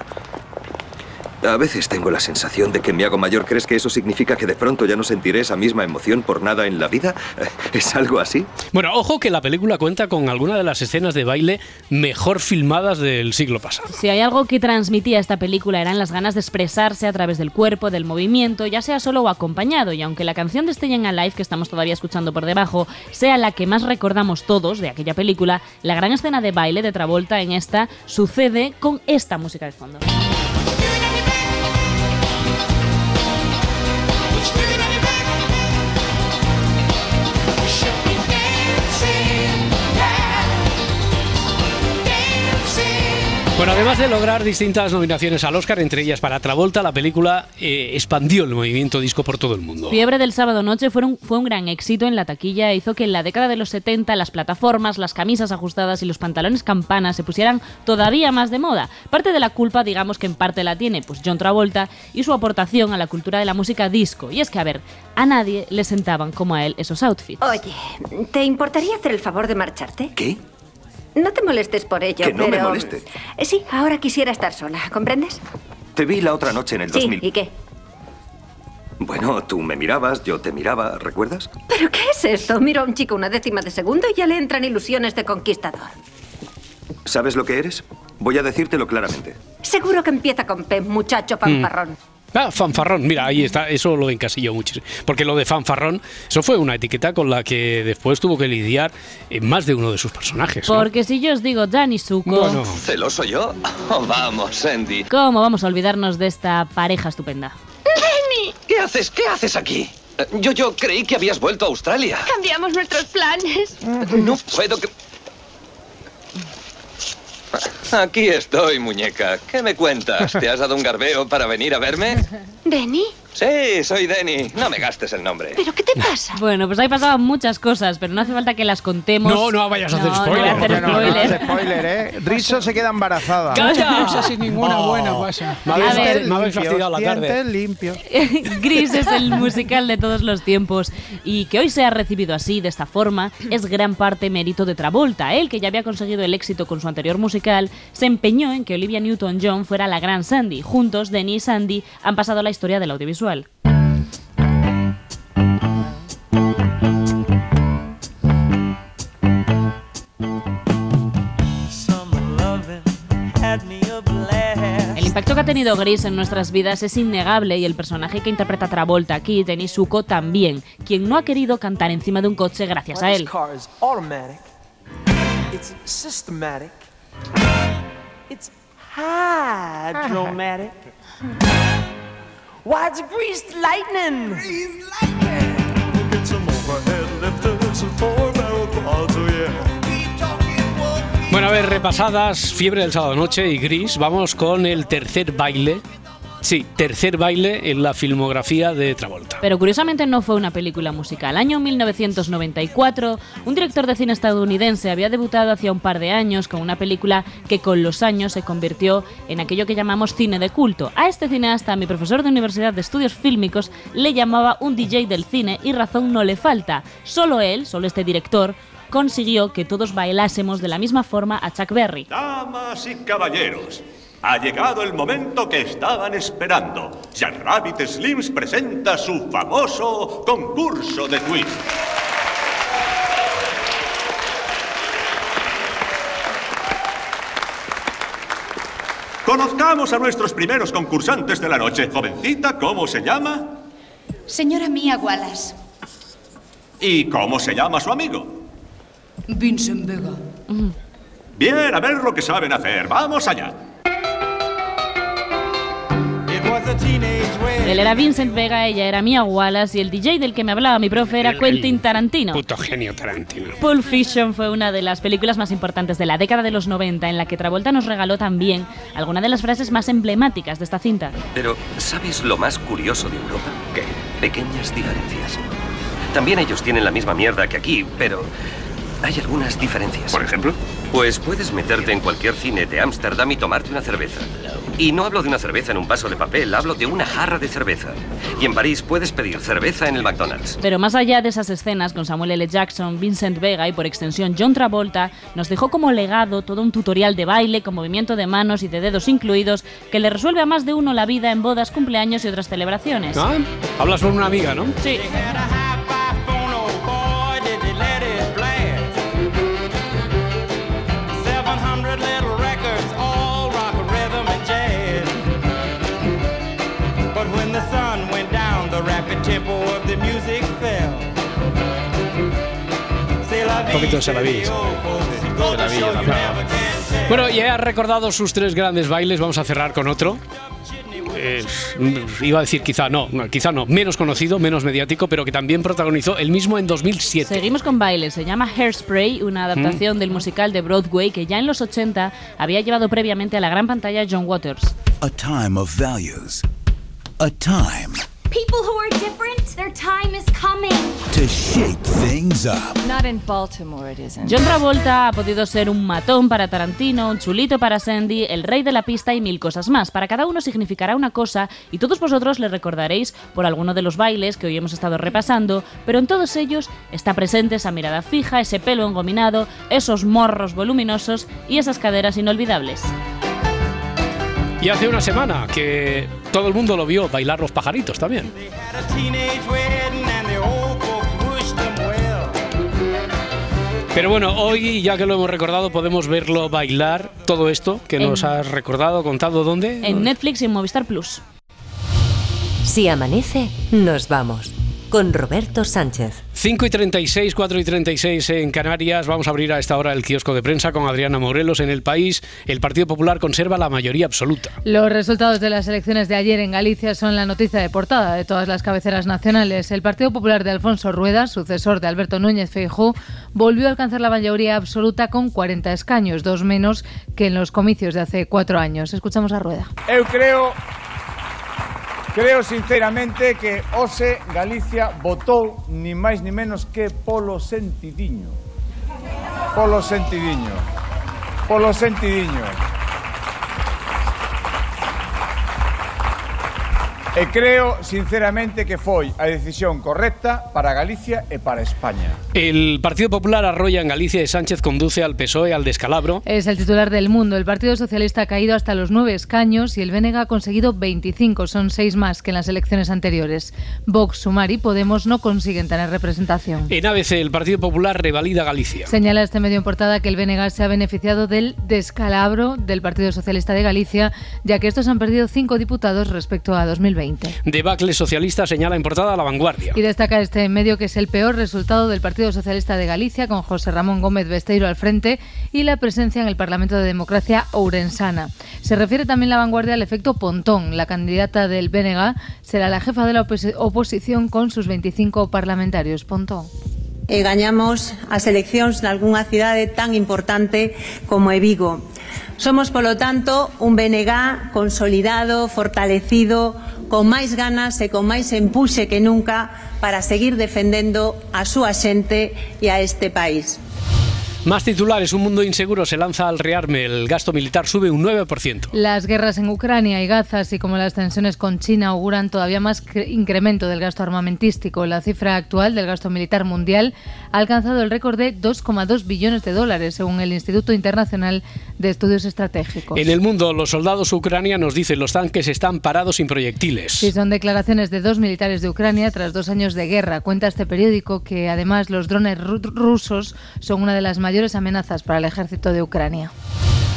A veces tengo la sensación de que me hago mayor. ¿Crees que eso significa que de pronto ya no sentiré esa misma emoción por nada en la vida? ¿Es algo así? Bueno, ojo que la película cuenta con alguna de las escenas de baile mejor filmadas del siglo pasado. Si hay algo que transmitía esta película eran las ganas de expresarse a través del cuerpo, del movimiento, ya sea solo o acompañado. Y aunque la canción de Staying Alive, que estamos todavía escuchando por debajo, sea la que más recordamos todos de aquella película, la gran escena de baile de Travolta en esta sucede con esta música de fondo. Bueno, además de lograr distintas nominaciones al Oscar, entre ellas para Travolta, la película eh, expandió el movimiento disco por todo el mundo. Fiebre del sábado noche fue un, fue un gran éxito en la taquilla e hizo que en la década de los 70 las plataformas, las camisas ajustadas y los pantalones campanas se pusieran todavía más de moda. Parte de la culpa, digamos que en parte la tiene pues John Travolta y su aportación a la cultura de la música disco. Y es que, a ver, a nadie le sentaban como a él esos outfits. Oye, ¿te importaría hacer el favor de marcharte? ¿Qué? No te molestes por ello, Que no me pero... moleste. Eh, Sí, ahora quisiera estar sola, ¿comprendes? Te vi la otra noche en el Sí, 2000. ¿y qué? Bueno, tú me mirabas, yo te miraba, ¿recuerdas? ¿Pero qué es esto? Miro a un chico una décima de segundo y ya le entran ilusiones de conquistador. ¿Sabes lo que eres? Voy a decírtelo claramente. Seguro que empieza con P, muchacho fanfarrón. Ah, fanfarrón, mira, ahí está, eso lo encasilló muchísimo. Porque lo de fanfarrón, eso fue una etiqueta con la que después tuvo que lidiar en más de uno de sus personajes. ¿no? Porque si yo os digo Danny Zuko, Bueno. ¿Celoso yo? Oh, vamos, Sandy. ¿cómo vamos a olvidarnos de esta pareja estupenda? ¡Lenny! ¿Qué haces? ¿Qué haces aquí? Eh, Yo, yo creí que habías vuelto a Australia. Cambiamos nuestros planes. No puedo que... Aquí estoy, muñeca. ¿Qué me cuentas? ¿Te has dado un garbeo para venir a verme? ¿Denny? Sí, soy Denny. No me gastes el nombre. ¿Pero qué te pasa? Bueno, pues ahí pasaban muchas cosas, pero no hace falta que las contemos. No, no vayas a hacer No, no spoiler. voy a hacer No, no, no, spoiler. spoiler, ¿eh? Rizzo se queda embarazada. ¡Calla! No sé si ninguna Oh. buena pasa. Me habéis, A ver. me habéis fastidiado la tarde. Limpios. Gris es el musical de todos los tiempos y que hoy sea recibido así, de esta forma, es gran parte mérito de Travolta. Él, que ya había conseguido el éxito con su anterior musical, se empeñó en que Olivia Newton-John fuera la gran Sandy. Juntos, Denny y Sandy han pasado la historia del audiovisual. El impacto que ha tenido Gris en nuestras vidas es innegable y el personaje que interpreta Travolta aquí, Denny Zuko, también, quien no ha querido cantar encima de un coche gracias a él. It's. Why, greased lightning. Get some overhead lifters and four barrel quads, oh yeah. Bueno, a ver, repasadas, Fiebre del sábado noche y Gris, vamos con el tercer baile. Sí, tercer baile en la filmografía de Travolta. Pero curiosamente no fue una película musical. Año 1994, un director de cine estadounidense había debutado hacía un par de años con una película que con los años se convirtió en aquello que llamamos cine de culto. A este cineasta, mi profesor de Universidad de Estudios Fílmicos le llamaba un DJ del cine y razón no le falta. Solo él, solo este director, consiguió que todos bailásemos de la misma forma a Chuck Berry. Damas y caballeros, Ha llegado el momento que estaban esperando. Jack Rabbit Slims presenta su famoso concurso de twist. Conozcamos a nuestros primeros concursantes de la noche. Jovencita, ¿cómo se llama? Señora Mía Wallace. ¿Y cómo se llama su amigo? Vincent Vega. Bien, a ver lo que saben hacer. Vamos allá. Él era Vincent Vega, ella era Mia Wallace y el DJ del que me hablaba mi profe era El- Quentin Tarantino. Puto genio Tarantino. Pulp Fiction fue una de las películas más importantes de la década de los 90 en la que Travolta nos regaló también alguna de las frases más emblemáticas de esta cinta. Pero, ¿sabes lo más curioso de Europa? ¿Qué? Pequeñas diferencias. También ellos tienen la misma mierda que aquí, pero hay algunas diferencias. ¿Por ejemplo? Pues puedes meterte en cualquier cine de Ámsterdam y tomarte una cerveza. Y no hablo de una cerveza en un vaso de papel, hablo de una jarra de cerveza. Y en París puedes pedir cerveza en el McDonald's. Pero más allá de esas escenas con Samuel L. Jackson, Vincent Vega y por extensión John Travolta, nos dejó como legado todo un tutorial de baile con movimiento de manos y de dedos incluidos que le resuelve a más de uno la vida en bodas, cumpleaños y otras celebraciones. Ah, Hablas con una amiga, ¿no? Sí. Un poquito se la vi. Bueno, ya ha recordado sus tres grandes bailes, vamos a cerrar con otro. Eh, iba a decir quizá no, no, quizá no, menos conocido, menos mediático, pero que también protagonizó el mismo en 2007. Seguimos con baile, se llama Hairspray, una adaptación Mm. del musical de Broadway que ya en los 80 había llevado previamente a la gran pantalla John Waters. A time of values. A time People who are different, their time is coming. to shake things up. Not in Baltimore, it isn't. John Travolta ha podido ser un matón para Tarantino, un chulito para Sandy, el rey de la pista y mil cosas más. Para cada uno significará una cosa y todos vosotros le recordaréis por alguno de los bailes que hoy hemos estado repasando, pero en todos ellos está presente esa mirada fija, ese pelo engominado, esos morros voluminosos y esas caderas inolvidables. Y hace una semana que todo el mundo lo vio bailar los pajaritos también. Pero bueno, hoy ya que lo hemos recordado podemos verlo bailar todo esto que nos has recordado, contado dónde. En Netflix y en Movistar Plus. Si amanece, nos vamos. Con Roberto Sánchez. 5 y 36, 4 y 36 en Canarias. Vamos a abrir a esta hora el kiosco de prensa con Adriana Morelos en el país. El Partido Popular conserva la mayoría absoluta. Los resultados de las elecciones de ayer en Galicia son la noticia de portada de todas las cabeceras nacionales. El Partido Popular de Alfonso Rueda, sucesor de Alberto Núñez Feijóo, volvió a alcanzar la mayoría absoluta con 40 escaños, dos menos que en los comicios de hace cuatro años. Escuchamos a Rueda. Eu creo Creo sinceramente que Ose Galicia votou ni máis ni menos que polo sentidiño. Polo sentidiño. Polo sentidiño. E creo sinceramente que foi a decisión correcta para Galicia e para España. El Partido Popular arrolla en Galicia y Sánchez conduce al PSOE al descalabro. Es el titular del mundo. El Partido Socialista ha caído hasta los nueve escaños y el BNG ha conseguido 25, son seis más que en las elecciones anteriores. Vox, Sumar y Podemos no consiguen tener representación. En ABC, el Partido Popular revalida Galicia. Señala este medio en portada que el BNG se ha beneficiado del descalabro del Partido Socialista de Galicia, ya que estos han perdido cinco diputados respecto a 2020. Debacle socialista señala en portada la vanguardia. Y destaca este medio que es el peor resultado del Partido Socialista de Galicia, con José Ramón Gómez Besteiro al frente y la presencia en el Parlamento de Democracia Ourensana. Se refiere también la vanguardia al efecto Pontón. La candidata del BNG será la jefa de la opos- oposición con sus 25 parlamentarios. Pontón. e gañamos as eleccións nalgunha cidade tan importante como é Vigo. Somos, polo tanto, un BNG consolidado, fortalecido, con máis ganas e con máis empuxe que nunca para seguir defendendo a súa xente e a este país. Más titulares, un mundo inseguro se lanza al rearme, el gasto militar sube un 9%. Las guerras en Ucrania y Gaza, así como las tensiones con China, auguran todavía más cre- incremento del gasto armamentístico. La cifra actual del gasto militar mundial ha alcanzado el récord de 2,2 billones de dólares, según el Instituto Internacional de Estudios Estratégicos. En el mundo, los soldados ucranianos dicen los tanques están parados sin proyectiles. Sí, son declaraciones de dos militares de Ucrania tras dos años de guerra. Cuenta este periódico que además los drones ru- rusos son una de las mayores amenazas para el ejército de Ucrania.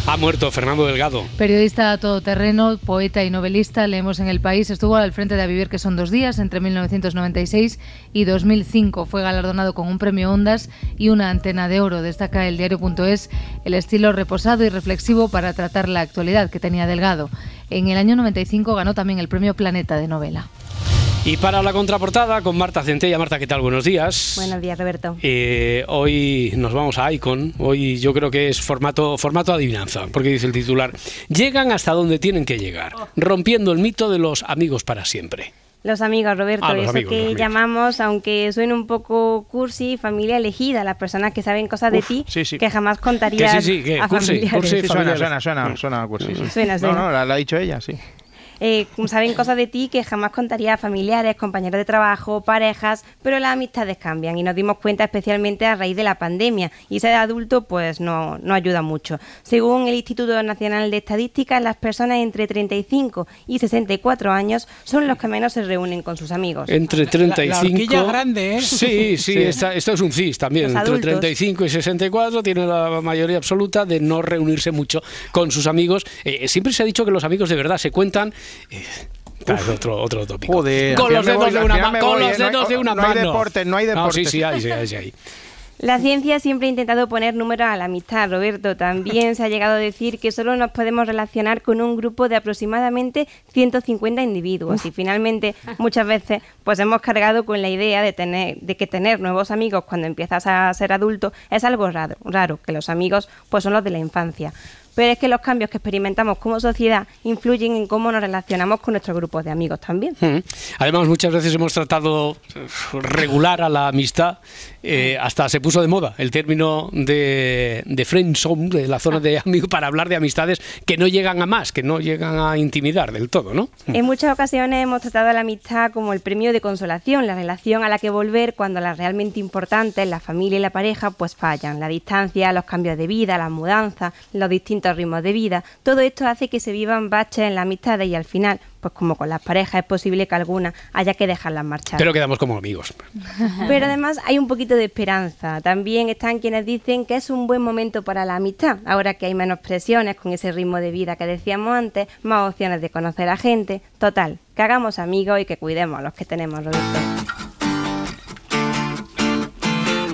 Ha muerto Fernando Delgado. Periodista todoterreno, poeta y novelista, leemos en El País, estuvo al frente de A Vivir que son dos días entre 1996 y 2005. Fue galardonado con un premio Ondas y una antena de oro. Destaca el diario.es el estilo reposado y reflexivo para tratar la actualidad que tenía Delgado. En el año 95 ganó también el premio Planeta de novela. Y para la contraportada, con Marta Centella. Marta, ¿qué tal? Buenos días. Buenos días, Roberto. Eh, hoy nos vamos a Icon. Hoy yo creo que es formato, formato adivinanza, porque dice el titular: Llegan hasta donde tienen que llegar, rompiendo el mito de los amigos para siempre. Los amigos, Roberto, Ah, los eso amigos, que llamamos, aunque suene un poco cursi, familia elegida, las personas que saben cosas de Uf, ti sí, sí. que jamás contarías Que sí, sí, que a cursi, familiares. cursi, Sí, suena, suena, suena, suena, cursi, sí. Suena, No, suena. no, la, la ha dicho ella, sí. Eh, saben cosas de ti que jamás contaría a familiares, compañeros de trabajo, parejas, pero las amistades cambian y nos dimos cuenta especialmente a raíz de la pandemia y ser adulto pues no, no ayuda mucho. Según el Instituto Nacional de Estadística, las personas entre 35 y 64 años son los que menos se reúnen con sus amigos. Entre 35. horquilla grande, ¿eh? Sí, sí, Sí. esta- esto es un CIS también. Entre adultos. 35 y 64 tiene la mayoría absoluta de no reunirse mucho con sus amigos. Eh, siempre se ha dicho que los amigos de verdad se cuentan. Eh, otro, otro tópico. Joder, con los dedos voy, de una me Con voy, los ¿eh? No hay- dedos de una no hay mano. deporte, no hay No, deporte. sí, sí, hay, sí, hay, sí, hay. La ciencia siempre ha intentado poner números a la amistad, Roberto. También se ha llegado a decir que solo nos podemos relacionar con un grupo de aproximadamente 150 individuos. Y finalmente, muchas veces, pues hemos cargado con la idea de tener, de que tener nuevos amigos cuando empiezas a ser adulto es algo raro, raro, que los amigos pues son los de la infancia. Pero es que los cambios que experimentamos como sociedad influyen en cómo nos relacionamos con nuestros grupos de amigos también. Mm. Además, muchas veces hemos tratado eh, regular a la amistad. eh, hasta se puso de moda el término de, de friend zone, de la zona de amigos, para hablar de amistades que no llegan a más, que no llegan a intimidar del todo, ¿no? En muchas ocasiones hemos tratado a la amistad como el premio de consolación, la relación a la que volver cuando las realmente importantes, la familia y la pareja, pues fallan. La distancia, los cambios de vida, las mudanzas, los distintos ritmos de vida, todo esto hace que se vivan baches en la amistad y al final, pues como con las parejas, es posible que alguna haya que dejarlas marchar. Pero quedamos como amigos. Pero además hay un poquito de esperanza. También están quienes dicen que es un buen momento para la amistad. Ahora que hay menos presiones con ese ritmo de vida que decíamos antes, más opciones de conocer a gente. Total, que hagamos amigos y que cuidemos a los que tenemos, Roberto.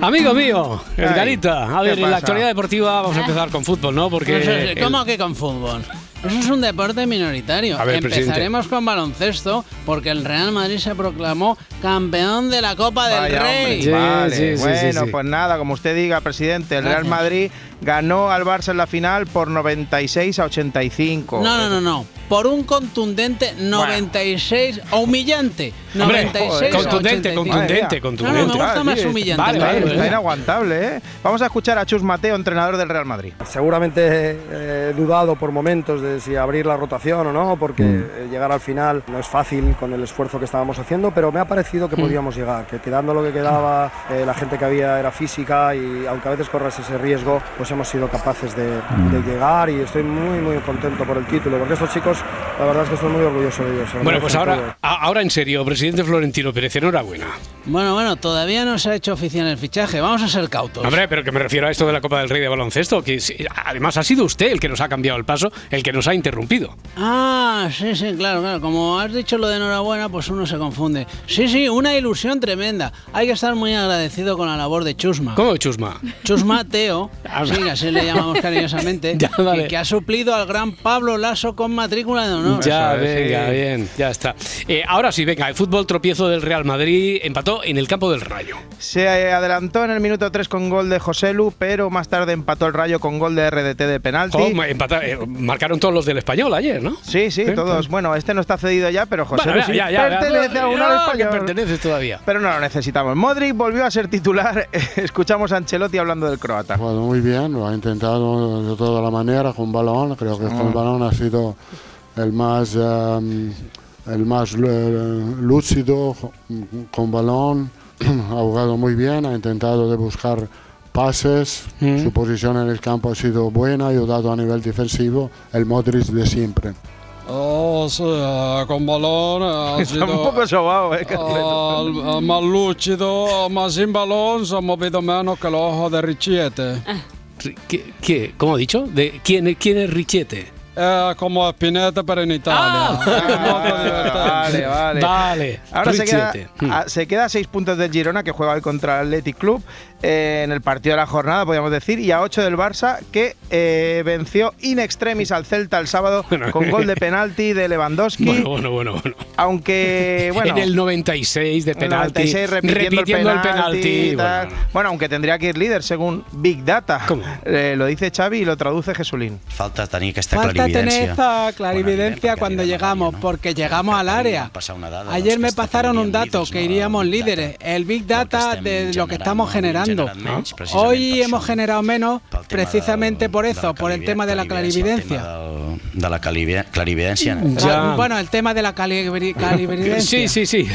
Amigo mío, Edgarita. A ¿qué ver, en la actualidad deportiva vamos a empezar con fútbol, ¿no? Porque. El- ¿Cómo que con fútbol? Eso es un deporte minoritario. A ver, Empezaremos con baloncesto porque el Real Madrid se proclamó campeón de la Copa del Vaya, Rey. vale, bueno, pues nada, como usted diga, presidente, el Real. Madrid ganó al Barça en la final por 96 a 85. No, no, no, no. Por un contundente 96 o humillante. Hombre, 96 joder, a contundente, 85. contundente, No, no, me gusta más humillante. Vale, Vale, está inaguantable, ¿eh? Vamos a escuchar a Chus Mateo, entrenador del Real Madrid. Seguramente he dudado por momentos de si abrir la rotación o no, porque eh, llegar al final no es fácil con el esfuerzo que estábamos haciendo, pero me ha parecido que Mm. podíamos llegar, que quedando lo que quedaba, eh, la gente que había era física y aunque a veces corras ese riesgo, pues hemos sido capaces de, de llegar y estoy muy, muy contento por el título, porque estos chicos, la verdad es que estoy muy orgulloso de ellos. Bueno, pues ahora, a- ahora en serio, presidente Florentino Pérez, enhorabuena. Bueno, bueno, todavía no se ha hecho oficial el fichaje. Vamos a ser cautos. Hombre, pero que me refiero a esto de la Copa del Rey de baloncesto, que además ha sido usted el que nos ha cambiado el paso, el que nos ha interrumpido. Ah, sí, sí, claro, claro. Como has dicho lo de enhorabuena, pues uno se confunde. Sí, sí, una ilusión tremenda. Hay que estar muy agradecido con la labor de Chusma. ¿Cómo Chusma? Chusma Teo, sí, así le llamamos cariñosamente, Ya, vale. que, que ha suplido al gran Pablo Lasso con matrícula película de honor. Ya, Eso venga, sí. bien, ya está. Eh, ahora sí, venga, el fútbol tropiezo del Real Madrid empató en el campo del Rayo. Se adelantó en el minuto 3 con gol de José Lu, pero más tarde empató el Rayo con gol de RDT de penalti. Jo, ma- empata- eh, marcaron todos los del español ayer, ¿no? Sí, sí, todos. Bueno, este no está cedido ya, pero José Bueno, Lu sí ya, ya, ya, pertenece ya, al que español. pertenece todavía. Pero no lo necesitamos. Modric volvió a ser titular. Escuchamos a Ancelotti hablando del croata. Bueno, muy bien, lo ha intentado de toda la manera con balón. Creo que con balón ha sido el más, em, el más eh, lúcido con balón. ha jugado muy bien, ha intentado de buscar pases. Mm. Su posición en el campo ha sido buena, ha ayudado a nivel defensivo. El Modric de siempre. Oh, sí, eh, con balón eh, ha sido un poco sobao, eh, el más lúcido, más sin balón, se ha movido menos que los ojos de Richiete. ¿Qué, qué? ¿Cómo ha dicho? ¿De quién, quién es Richete? Eh, como Spinetta, pero en Italia. Vale, vale. Vale, Ahora se queda, a, se queda a seis puntos del Girona, que juega hoy contra el Athletic Club, eh, en el partido de la jornada, podríamos decir, y a ocho del Barça, que eh, venció in extremis al Celta el sábado con gol de penalti de Lewandowski. Bueno, bueno, bueno, bueno. Aunque, bueno. en el 96 de penalti. 96 repitiendo, el penalti. bueno, tal. Bueno, aunque tendría que ir líder según Big Data. Eh, lo dice Xavi y lo traduce Jesulín. Falta tenir aquesta Falta tener clarividència. esa clarividencia cuando llegamos, porque llegamos al área. Ayer me pasaron un dato, que iríamos líderes, el Big Data de lo que estamos generando. Hoy hemos generado menos precisamente por eso, por el tema de la clarividencia. De la clarivi- clarividència. Ah, Bueno, el tema de la clarividencia. Sí, sí, sí.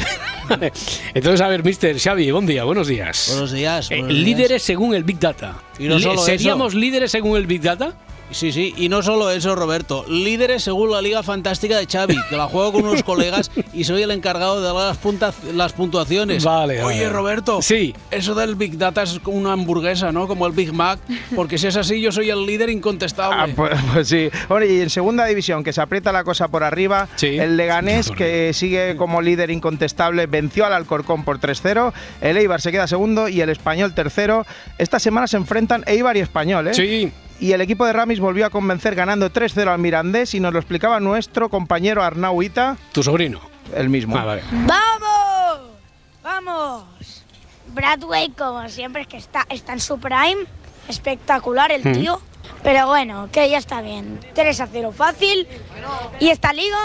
Entonces, a ver, Mister Xavi, buen día, buenos días. Buenos días. Eh, buenos días. líderes según el Big Data. Y no eso. ¿Seríamos líderes según el Big Data? Sí, sí, y no solo eso, Roberto. Líderes según la Liga Fantástica de Xavi, que la juego con unos colegas y soy el encargado de dar las, punta- las puntuaciones. Vale, Oye. Roberto. Sí. Eso del Big Data es como una hamburguesa, ¿no? Como el Big Mac. Porque si es así, yo soy el líder incontestable. Ah, pues, pues sí. Bueno, y en segunda división, que se aprieta la cosa por arriba, el Leganés, que sigue como líder incontestable, venció al Alcorcón por 3-0. El Eibar se queda segundo y el Español tercero. Esta semana se enfrentan Eibar y Español, ¿eh? Sí. Y el equipo de Ramis volvió a convencer ganando 3-0 al Mirandés y nos lo explicaba nuestro compañero Arnau Ita. Tu sobrino. El mismo. Ah, vale. ¡Vamos! ¡Vamos! Bradway, como siempre, es que está, está en su prime. Espectacular el Mm. tío. Pero bueno, que ya está bien. 3 a 0 fácil. Y esta liga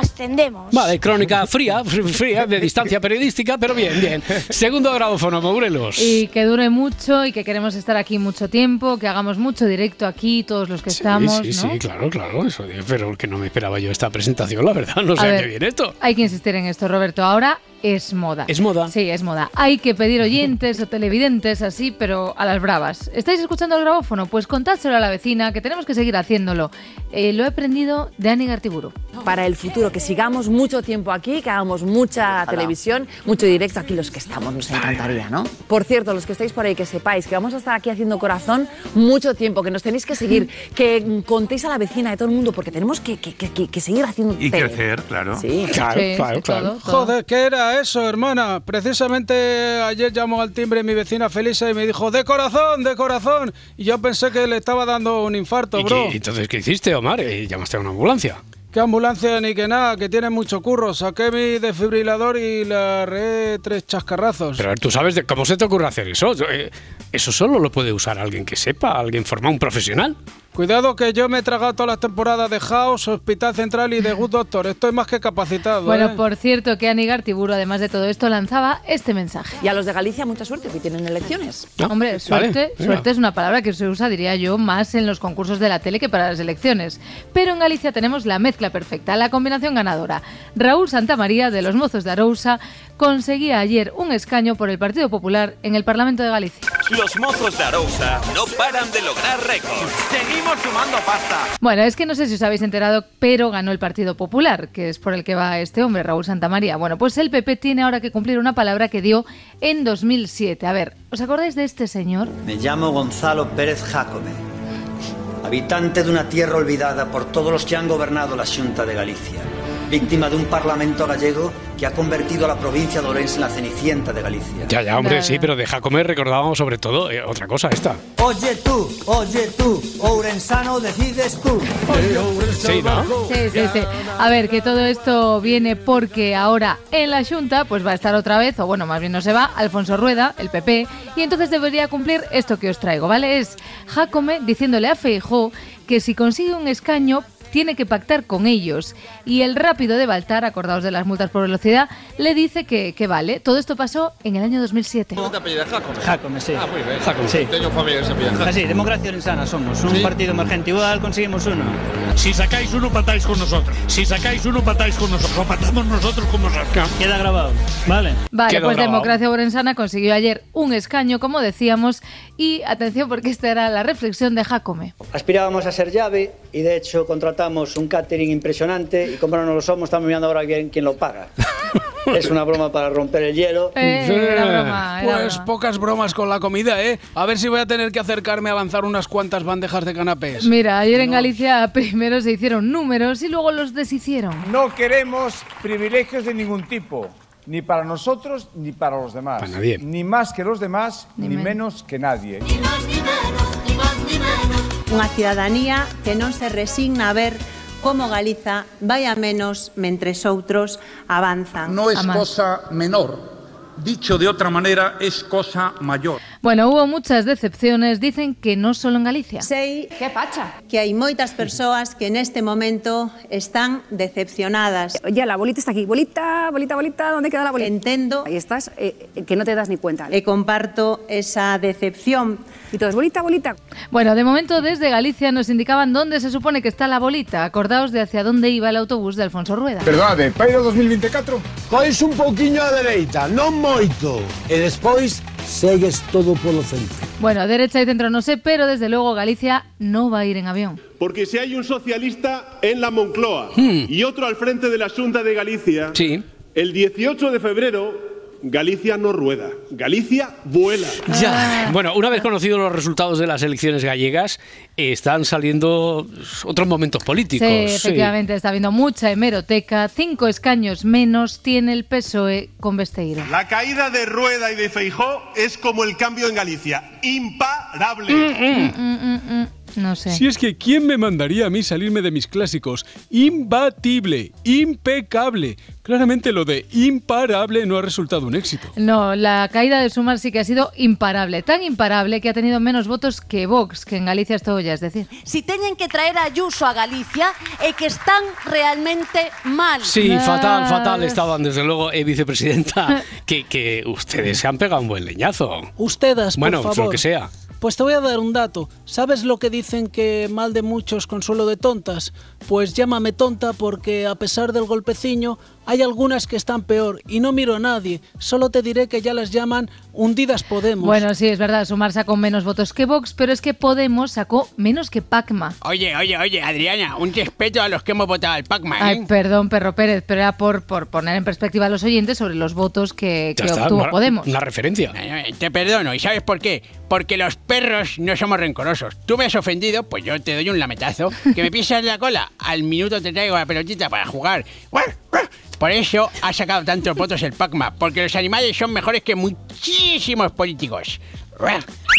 ascendemos. Vale, crónica fría, fr- fría, de distancia periodística, pero bien, bien. Segundo grabófono, Morelos. Y que dure mucho y que queremos estar aquí mucho tiempo, que hagamos mucho directo aquí, todos los que estamos. sí, sí, ¿no? sí, claro, claro. Eso, pero que no me esperaba yo esta presentación, la verdad. No sé A a qué viene esto. Hay que insistir en esto, Roberto. Ahora es moda. ¿Es moda? Sí, es moda. Hay que pedir oyentes o televidentes así, pero a las bravas. ¿Estáis escuchando el grabófono? Pues contádselo a la vecina, que tenemos que seguir haciéndolo. Eh, lo he aprendido de Ani Gartiburu. para el futuro, que sigamos mucho tiempo aquí, que hagamos mucha televisión, mucho directo aquí los que estamos, nos encantaría, ¿no? Por cierto, los que estáis por ahí, que sepáis que vamos a estar aquí haciendo corazón mucho tiempo, que nos tenéis que seguir, que contéis a la vecina de todo el mundo, porque tenemos que, que- que- que seguir haciendo tele. claro. Sí, Claro, Sí, claro, sí, claro. todo, todo. Joder, ¿qué era eso, hermana? Precisamente ayer llamó al timbre mi vecina Felisa y me dijo, de corazón, de corazón. Y yo pensé que le estaba dando un infarto, ¿Y bro. qué- entonces, ¿qué hiciste, Omar? Eh, ¿Llamaste a una ambulancia? ¿Qué ambulancia ni que nada? Que tiene mucho curro. Saqué mi desfibrilador y le arreé tres chascarrazos. Pero a ver, tú sabes de cómo se te ocurre hacer eso. Eh, Eso solo lo puede usar alguien que sepa, alguien formado, un profesional. Cuidado que yo me he tragado todas las temporadas de House, Hospital Central y de Good Doctor. Estoy más que capacitado. Bueno, ¿eh? por cierto, que Ani Gartiburu, además de todo esto, lanzaba este mensaje. Y a los de Galicia, mucha suerte, que tienen elecciones. Hombre, suerte, vale, suerte es una palabra que se usa, diría yo, más en los concursos de la tele que para las elecciones. Pero en Galicia tenemos la mezcla perfecta, la combinación ganadora. Raúl Santamaría, de los Mozos de Arousa, conseguía ayer un escaño por el Partido Popular en el Parlamento de Galicia. Los mozos de Arousa no paran de lograr récords. Seguimos sumando pasta. Bueno, es que no sé si os habéis enterado, pero ganó el Partido Popular, que es por el que va este hombre, Raúl Santamaría. Bueno, pues el PP tiene ahora que cumplir una palabra que dio en 2007. A ver, ¿os acordáis de este señor? Me llamo Gonzalo Pérez Jácome, habitante de una tierra olvidada por todos los que han gobernado la Xunta de Galicia. Víctima de un parlamento gallego que ha convertido a la provincia de Ourense en la cenicienta de Galicia. Ya, ya, hombre, sí, pero deja comer recordábamos sobre todo eh, otra cosa esta. Oye tú, oye tú, Ourensano decides tú. Sí, ¿no? Sí, sí, sí. A ver, que todo esto viene porque ahora en la Junta pues va a estar otra vez, o bueno, más bien no se va, Alfonso Rueda, el PP, y entonces debería cumplir esto que os traigo, ¿vale? Es Jacome diciéndole a Feijó que si consigue un escaño tiene que pactar con ellos. Y el rápido de Baltar, acordaos de las multas por velocidad, le dice que, que vale. Todo esto pasó en el año 2007. ¿Cómo te apellidas? Jacome. Jacome, sí. Ah, muy bien. Jacome. Sí. Tengo familia que se apellida. Así, Democracia Orensana somos. Un Sí. partido emergente. Igual conseguimos uno. Si sacáis uno, patáis con nosotros. Si sacáis uno, patáis con nosotros. O patamos nosotros como nosotros. Queda grabado. Vale. Vale, Quedó pues grabado. Democracia Orensana consiguió ayer un escaño, como decíamos, y atención porque esta era la reflexión de Jacome. Aspirábamos a ser llave y de hecho contratamos un catering impresionante y como no lo somos estamos mirando ahora quién, quién lo paga. es una broma para romper el hielo. Pues pocas bromas con la comida, ¿eh? A ver si voy a tener que acercarme a lanzar unas cuantas bandejas de canapés. Mira, ayer en Galicia primero se hicieron números y luego los deshicieron. No queremos privilegios de ningún tipo, ni para nosotros ni para los demás. Para nadie. Ni más que los demás, ni, menos que nadie. Unha ciudadanía que non se resigna a ver como Galiza vai a menos mentre outros avanzan. Non é cosa menor Dicho de otra manera, es cosa mayor. Bueno, hubo muchas decepciones. Dicen que no solo en Galicia. Sei que facha. Que hai moitas persoas que neste momento están decepcionadas. Ya la bolita está aquí. Bolita, bolita, bolita, ¿dónde queda la bolita? Entendo. Ahí estás, eh, que no te das ni cuenta. E comparto esa decepción Y todos, bolita, bolita. Bueno, de momento desde Galicia nos indicaban dónde se supone que está la bolita. Acordaos de hacia dónde iba el autobús de Alfonso Rueda. Perdónate, Pairo 2024? Cois un pouquiño á dereita, non moito. E despois segues todo polo centro. Bueno, derecha y centro no sé, pero desde luego Galicia no va a ir en avión. Porque si hay un socialista en la Moncloa Hmm. y otro al frente de la Junta de Galicia, el 18 de febrero Galicia no rueda, Galicia vuela. Ya. Bueno, una vez conocidos los resultados de las elecciones gallegas, eh, están saliendo otros momentos políticos. Sí, sí. efectivamente, está habiendo mucha hemeroteca. Cinco escaños menos tiene el PSOE con Besteiro. La caída de Rueda y de Feijó es como el cambio en Galicia, imparable. Mm, mm, mm, No sé. Si es que, ¿quién me mandaría a mí salirme de mis clásicos? Imbatible, impecable. Claramente lo de imparable no ha resultado un éxito. No, la caída de Sumar sí que ha sido imparable. Tan imparable que ha tenido menos votos que Vox, que en Galicia es todo ya, es decir. Si teñen que traer a Ayuso a Galicia é que están realmente mal. Sí, fatal, fatal estaban, desde luego, eh, vicepresidenta, que, que ustedes se han pegado un buen leñazo. Ustedes, por Bueno, favor. lo que sea. Pues te voy a dar un dato. ¿Sabes lo que dicen que mal de muchos consuelo de tontas? Pues llámame tonta porque a pesar del golpeciño hay algunas que están peor y no miro a nadie. Solo te diré que ya las llaman hundidas Podemos. Bueno, sí, es verdad, Sumar sacó menos votos que Vox, pero es que Podemos sacó menos que Pacma. Oye, oye, oye, Adriana, un respeto a los que hemos votado al Pacma, ¿eh? Ay, perdón, Perro Pérez, pero era por, por poner en perspectiva a los oyentes sobre los votos que, Ya que está, obtuvo una- Podemos. Una referencia. Eh, Te perdono, ¿y sabes por qué? Porque los perros no somos rencorosos. Tú me has ofendido, pues yo te doy un lametazo. Que me pisas la cola, al minuto te traigo la pelotita para jugar. Por eso ha sacado tantos votos el Pacma, porque los animales son mejores que muchísimos políticos.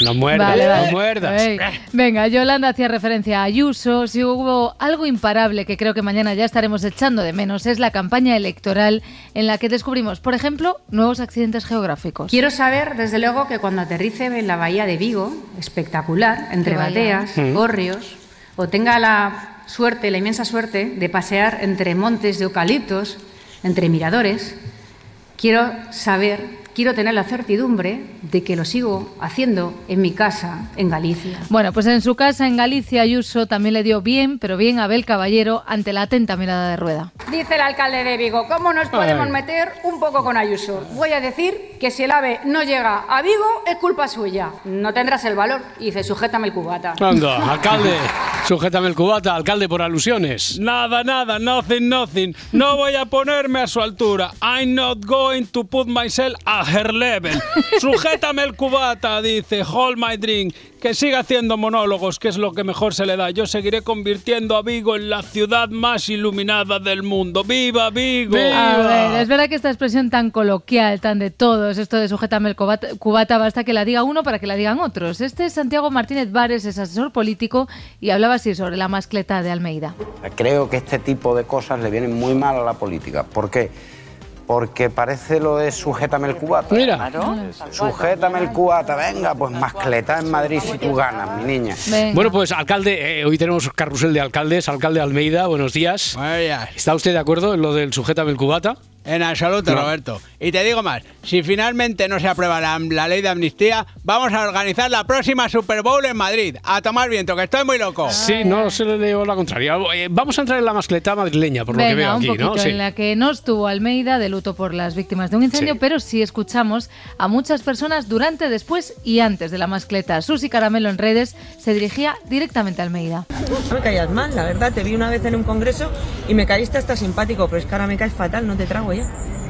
No muerdas, Vale, vale. no muerdas. Ey, Venga, Yolanda hacía referencia a Ayuso. Si hubo algo imparable que creo que mañana ya estaremos echando de menos, es la campaña electoral en la que descubrimos, por ejemplo, nuevos accidentes geográficos. Quiero saber, desde luego, que cuando aterrice en la bahía de Vigo, espectacular, entre bateas, Mm. gorrios, o tenga la suerte, la inmensa suerte, de pasear entre montes de eucaliptos, entre miradores, quiero saber, quiero tener la certidumbre de que lo sigo haciendo en mi casa, en Galicia. Bueno, pues en su casa en Galicia, Ayuso también le dio bien, pero bien a Abel Caballero ante la atenta mirada de rueda. Dice el alcalde de Vigo, ¿cómo nos podemos Ay. meter un poco con Ayuso? Voy a decir que si el AVE no llega a Vigo es culpa suya. No tendrás el valor. Y dice, sujétame el cubata. Anda, alcalde, Sujétame el cubata, alcalde, por alusiones. Nada, nada, nothing, nothing. No voy a ponerme a su altura. I'm not going to put myself at her level. Sujétame el cubata, dice, hold my drink. Que siga haciendo monólogos, que es lo que mejor se le da. Yo seguiré convirtiendo a Vigo en la ciudad más iluminada del mundo. ¡Viva Vigo! A ver, es verdad que esta expresión tan coloquial, tan de todos, esto de sujétame el cubata, cubata, basta que la diga uno para que la digan otros. Este es Santiago Martínez Vares, es asesor político y hablaba así sobre la mascleta de Almeida. Creo que este tipo de cosas le vienen muy mal a la política. ¿Por qué? Porque parece lo de sujétame el cubata. Mira. Sujétame el cubata, venga, pues mascleta en Madrid si tú ganas, mi niña. Bueno, pues alcalde, eh, hoy tenemos carrusel de alcaldes. Alcalde Almeida, buenos días. ¿Está usted de acuerdo en lo del sujétame el cubata? En absoluto, No. Roberto. Y te digo más, si finalmente no se aprueba la, la ley de amnistía, vamos a organizar la próxima Super Bowl en Madrid. A tomar viento, que estoy muy loco. Sí, no se le leo la contraria. Eh, vamos a entrar en la mascleta madrileña, por lo que veo un aquí, poquito, ¿no? Sí. en la que no estuvo Almeida de luto por las víctimas de un incendio, Sí. pero sí escuchamos a muchas personas durante, después y antes de la mascleta. Susi Caramelo en redes se dirigía directamente a Almeida. No me caías mal, la verdad. Te vi una vez en un congreso y me caíste hasta simpático, pero es que ahora me caes fatal, no te trago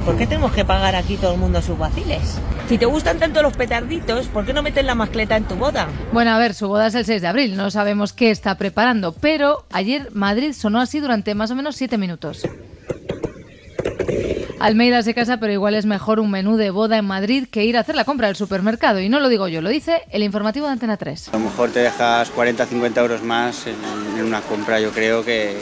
¿Por qué tenemos que pagar aquí todo el mundo sus vaciles? Si te gustan tanto los petarditos, ¿por qué no metes la mascleta en tu boda? Bueno, a ver, su boda es el 6 de abril, no sabemos qué está preparando, pero ayer Madrid sonó así durante más o menos 7 minutos. Almeida se casa, pero igual es mejor un menú de boda en Madrid que ir a hacer la compra al supermercado. Y no lo digo yo, lo dice el informativo de Antena 3. A lo mejor te dejas 40 50 euros más en, en una compra, yo creo que,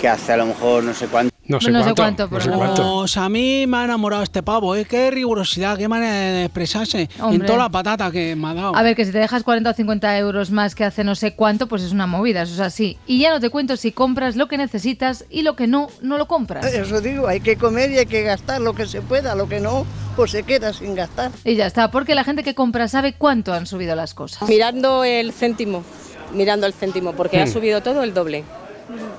que hace a lo mejor no sé cuánto. No sé No sé cuánto, cuánto, por no sé cuánto. Pues a mí me ha enamorado este pavo, ¿eh? Qué rigurosidad, qué manera de expresarse. Hombre. En toda la patata que me ha dado. A ver, que si te dejas 40 o 50 euros más que hace no sé cuánto, pues es una movida, eso es así. Y ya no te cuento si compras lo que necesitas y lo que no, no lo compras. Eso digo, hay que comer y hay que gastar lo que se pueda, lo que no, pues se queda sin gastar. Y ya está, porque la gente que compra sabe cuánto han subido las cosas. Mirando el céntimo, mirando el céntimo, porque ha Hmm. subido todo el doble.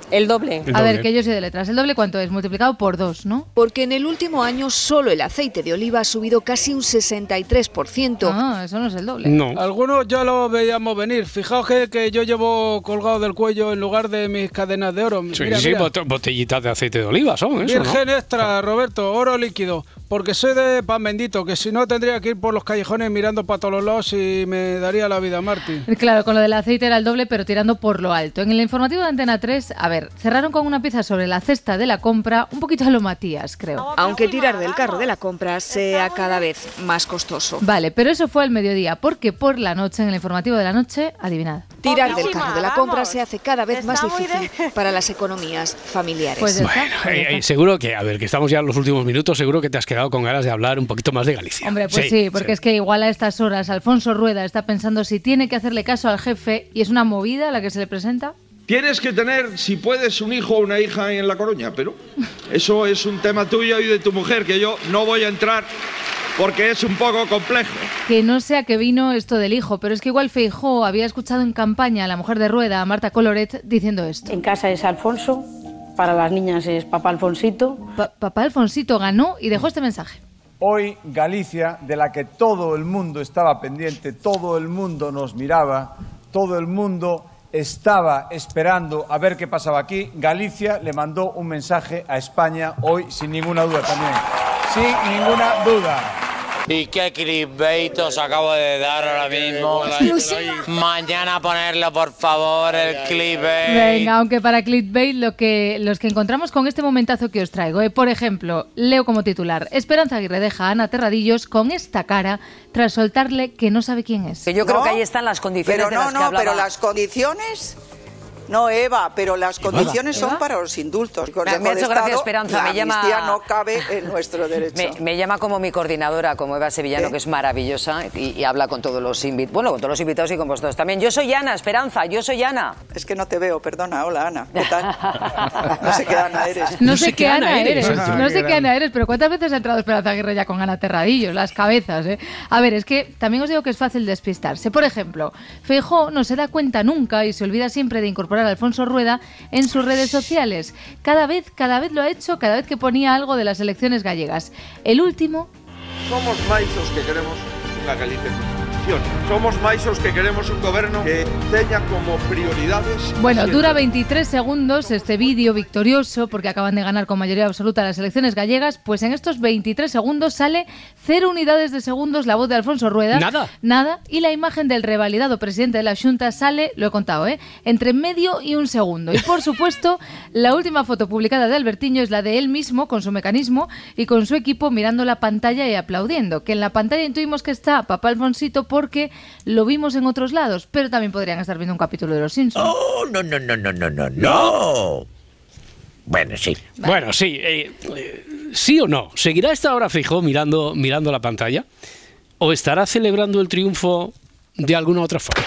El doble. A ver, que yo soy de letras. ¿El doble cuánto es? Multiplicado por dos, ¿no? Porque en el último año solo el aceite de oliva ha subido casi un 63%. Ah, eso no es el doble. Algunos ya lo veíamos venir. Fijaos que, que yo llevo colgado del cuello en lugar de mis cadenas de oro. Sí, Mira, sí, mira. botellitas de aceite de oliva son eso, ¿no? Virgen extra, Roberto, oro líquido. Porque soy de pan bendito, que si no tendría que ir por los callejones mirando para todos los lados y me daría la vida, Martín. Claro, con lo del aceite era el doble, pero tirando por lo alto. En el informativo de Antena 3, a ver, cerraron con una pieza sobre la cesta de la compra, un poquito a lo Matías, creo. Aunque tirar del carro de la compra sea cada vez más costoso. Vale, pero eso fue al mediodía, porque por la noche, en el informativo de la noche, adivinad. Tirar del carro de la compra se hace cada vez más difícil para las economías familiares. Pues Bueno, eh, eh, seguro que, a ver, que estamos ya en los últimos minutos, seguro que te has quedado con ganas de hablar un poquito más de Galicia. Hombre, pues sí, porque es que igual a estas horas Alfonso Rueda está pensando si tiene que hacerle caso al jefe y es una movida la que se le presenta. Tienes que tener, si puedes, un hijo o una hija en La Coruña, pero eso es un tema tuyo y de tu mujer que yo no voy a entrar porque es un poco complejo. Que no sé a qué vino esto del hijo, pero es que igual Feijó había escuchado en campaña a la mujer de Rueda, a Marta Coloret, diciendo esto. En casa es Alfonso, para las niñas es papá Alfonsito. papá Alfonsito ganó y dejó este mensaje. Hoy Galicia, de la que todo el mundo estaba pendiente, todo el mundo nos miraba, todo el mundo estaba esperando a ver qué pasaba aquí, Galicia le mandó un mensaje a España hoy sin ninguna duda también. Sin ninguna duda. ¿Y qué clickbait os acabo de dar ahora mismo? Mañana ponerlo, por favor, el clickbait. Venga, aunque para clickbait lo que, los que encontramos con este momentazo que os traigo, ¿eh? por ejemplo, leo como titular, Esperanza Aguirre deja a Ana Terradillos con esta cara tras soltarle que no sabe quién es. Yo creo que ahí están las condiciones Pero de no, las que no, hablaba. pero las condiciones. No, Eva, pero las condiciones son para los indultos. Me, ha hecho gracia Esperanza, la me llama... amnistía no cabe en nuestro derecho. Me, me llama como mi coordinadora, como Eva Sevillano, que es maravillosa y, y habla con todos los invitados. Bueno, con todos los invitados y con vosotros también. Yo soy Ana, Esperanza, yo soy Ana. Es que no te veo, perdona. Hola, Ana. ¿Qué tal? No sé qué Ana eres. No, sé qué Ana eres, no sé qué Ana eres, pero ¿cuántas veces ha entrado Esperanza Aguirre ya con Ana Terradillos? Las cabezas, ¿eh? A ver, es que también os digo que es fácil despistarse. Por ejemplo, Feijó no se da cuenta nunca y se olvida siempre de incorporar Alfonso Rueda en sus redes sociales. Cada vez, cada vez lo ha hecho, cada vez que ponía algo de las elecciones gallegas. El último Somos maizos que queremos una Galicia. Coalición. Somos maisos que queremos un gobierno que tenga como prioridades... Bueno, siempre- dura 23 segundos este vídeo victorioso porque acaban de ganar con mayoría absoluta las elecciones gallegas. Pues en estos 23 segundos sale cero unidades de segundos la voz de Alfonso Rueda. Nada. Nada. Y la imagen del revalidado presidente de la Junta sale, lo he contado, ¿eh? entre medio y un segundo. Y por supuesto, la última foto publicada de Albertiño es la de él mismo con su mecanismo y con su equipo mirando la pantalla y aplaudiendo. Que en la pantalla intuimos que está papá Alfonsito porque lo vimos en otros lados, pero también podrían estar viendo un capítulo de Los Simpsons. Oh, no, no, no, no, no, no, no. Bueno, sí. Bueno, sí. eh, eh, ¿Sí o no? ¿Seguirá esta hora fijo mirando, mirando la pantalla? ¿O estará celebrando el triunfo de alguna otra forma?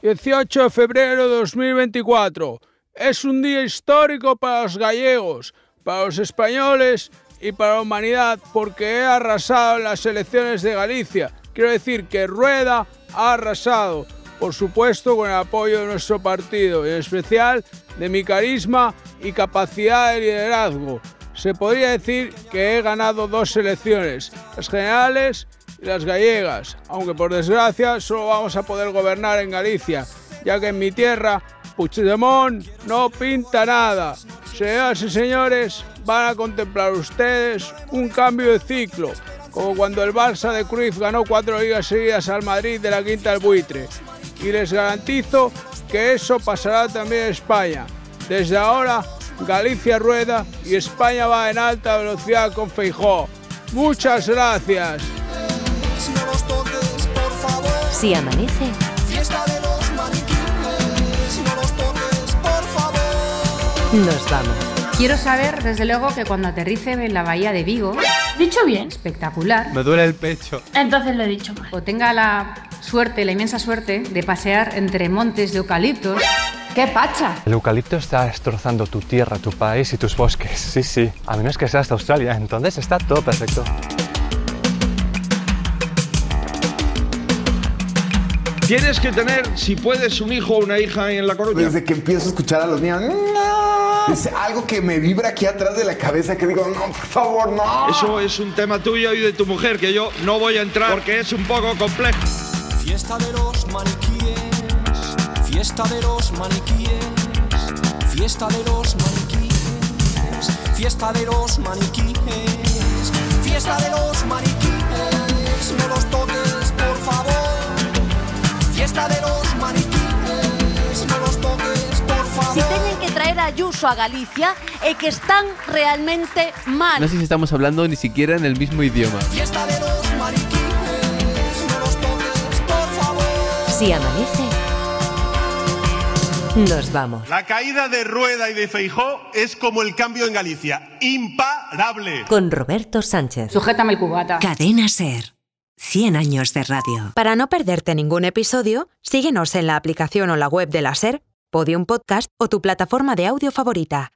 18 de febrero de 2024. Es un día histórico para los gallegos, para los españoles y para la humanidad porque he arrasado en las elecciones de Galicia. Quiero decir que Rueda ha arrasado, por supuesto con el apoyo de nuestro partido en especial de mi carisma y capacidad de liderazgo. Se podría decir que he ganado dos elecciones, las generales y las gallegas, aunque por desgracia solo vamos a poder gobernar en Galicia, ya que en mi tierra Puigdemont no pinta nada. Señoras y señores, van a contemplar ustedes un cambio de ciclo, como cuando el Barça de Cruyff ganó cuatro ligas seguidas al Madrid de la quinta del buitre. Y les garantizo que eso pasará también en España. Desde ahora, Galicia rueda y España va en alta velocidad con Feijó. Muchas gracias. Si amanece, Fiesta de los maniquíes, no los toques, por favor. nos vamos. Quiero saber, desde luego, que cuando aterrice en la bahía de Vigo, ¿Dicho bien? espectacular, Me duele el pecho. Entonces lo he dicho mal. o tenga la suerte, la inmensa suerte, de pasear entre montes de eucaliptos. ¡Qué pacha! El eucalipto está destrozando tu tierra, tu país y tus bosques. Sí, sí. A menos que seas de Australia, entonces está todo perfecto. Tienes que tener, si puedes, un hijo o una hija en La Coruña. Desde que empiezo a escuchar a los niños, ¡no! Es algo que me vibra aquí atrás de la cabeza que digo, no, por favor, no. Eso es un tema tuyo y de tu mujer que yo no voy a entrar porque es un poco complejo. Fiesta de los maniquíes, fiesta de los maniquíes, fiesta de los maniquíes, fiesta de los maniquíes, fiesta de los maniquíes, no los toques, por favor. Fiesta de Ayuso a Galicia é que están realmente mal. No sé si estamos hablando ni siquiera en el mismo idioma. Fiesta de los maniquíes, no los toques, por favor. Si amanece, nos vamos. La caída de Rueda y de Feijó es como el cambio en Galicia, imparable. Con Roberto Sánchez. Sujétame el cubata. Cadena Ser. 100 años de radio. Para no perderte ningún episodio, síguenos en la aplicación o la web de la SER, Podium Podcast o tu plataforma de audio favorita.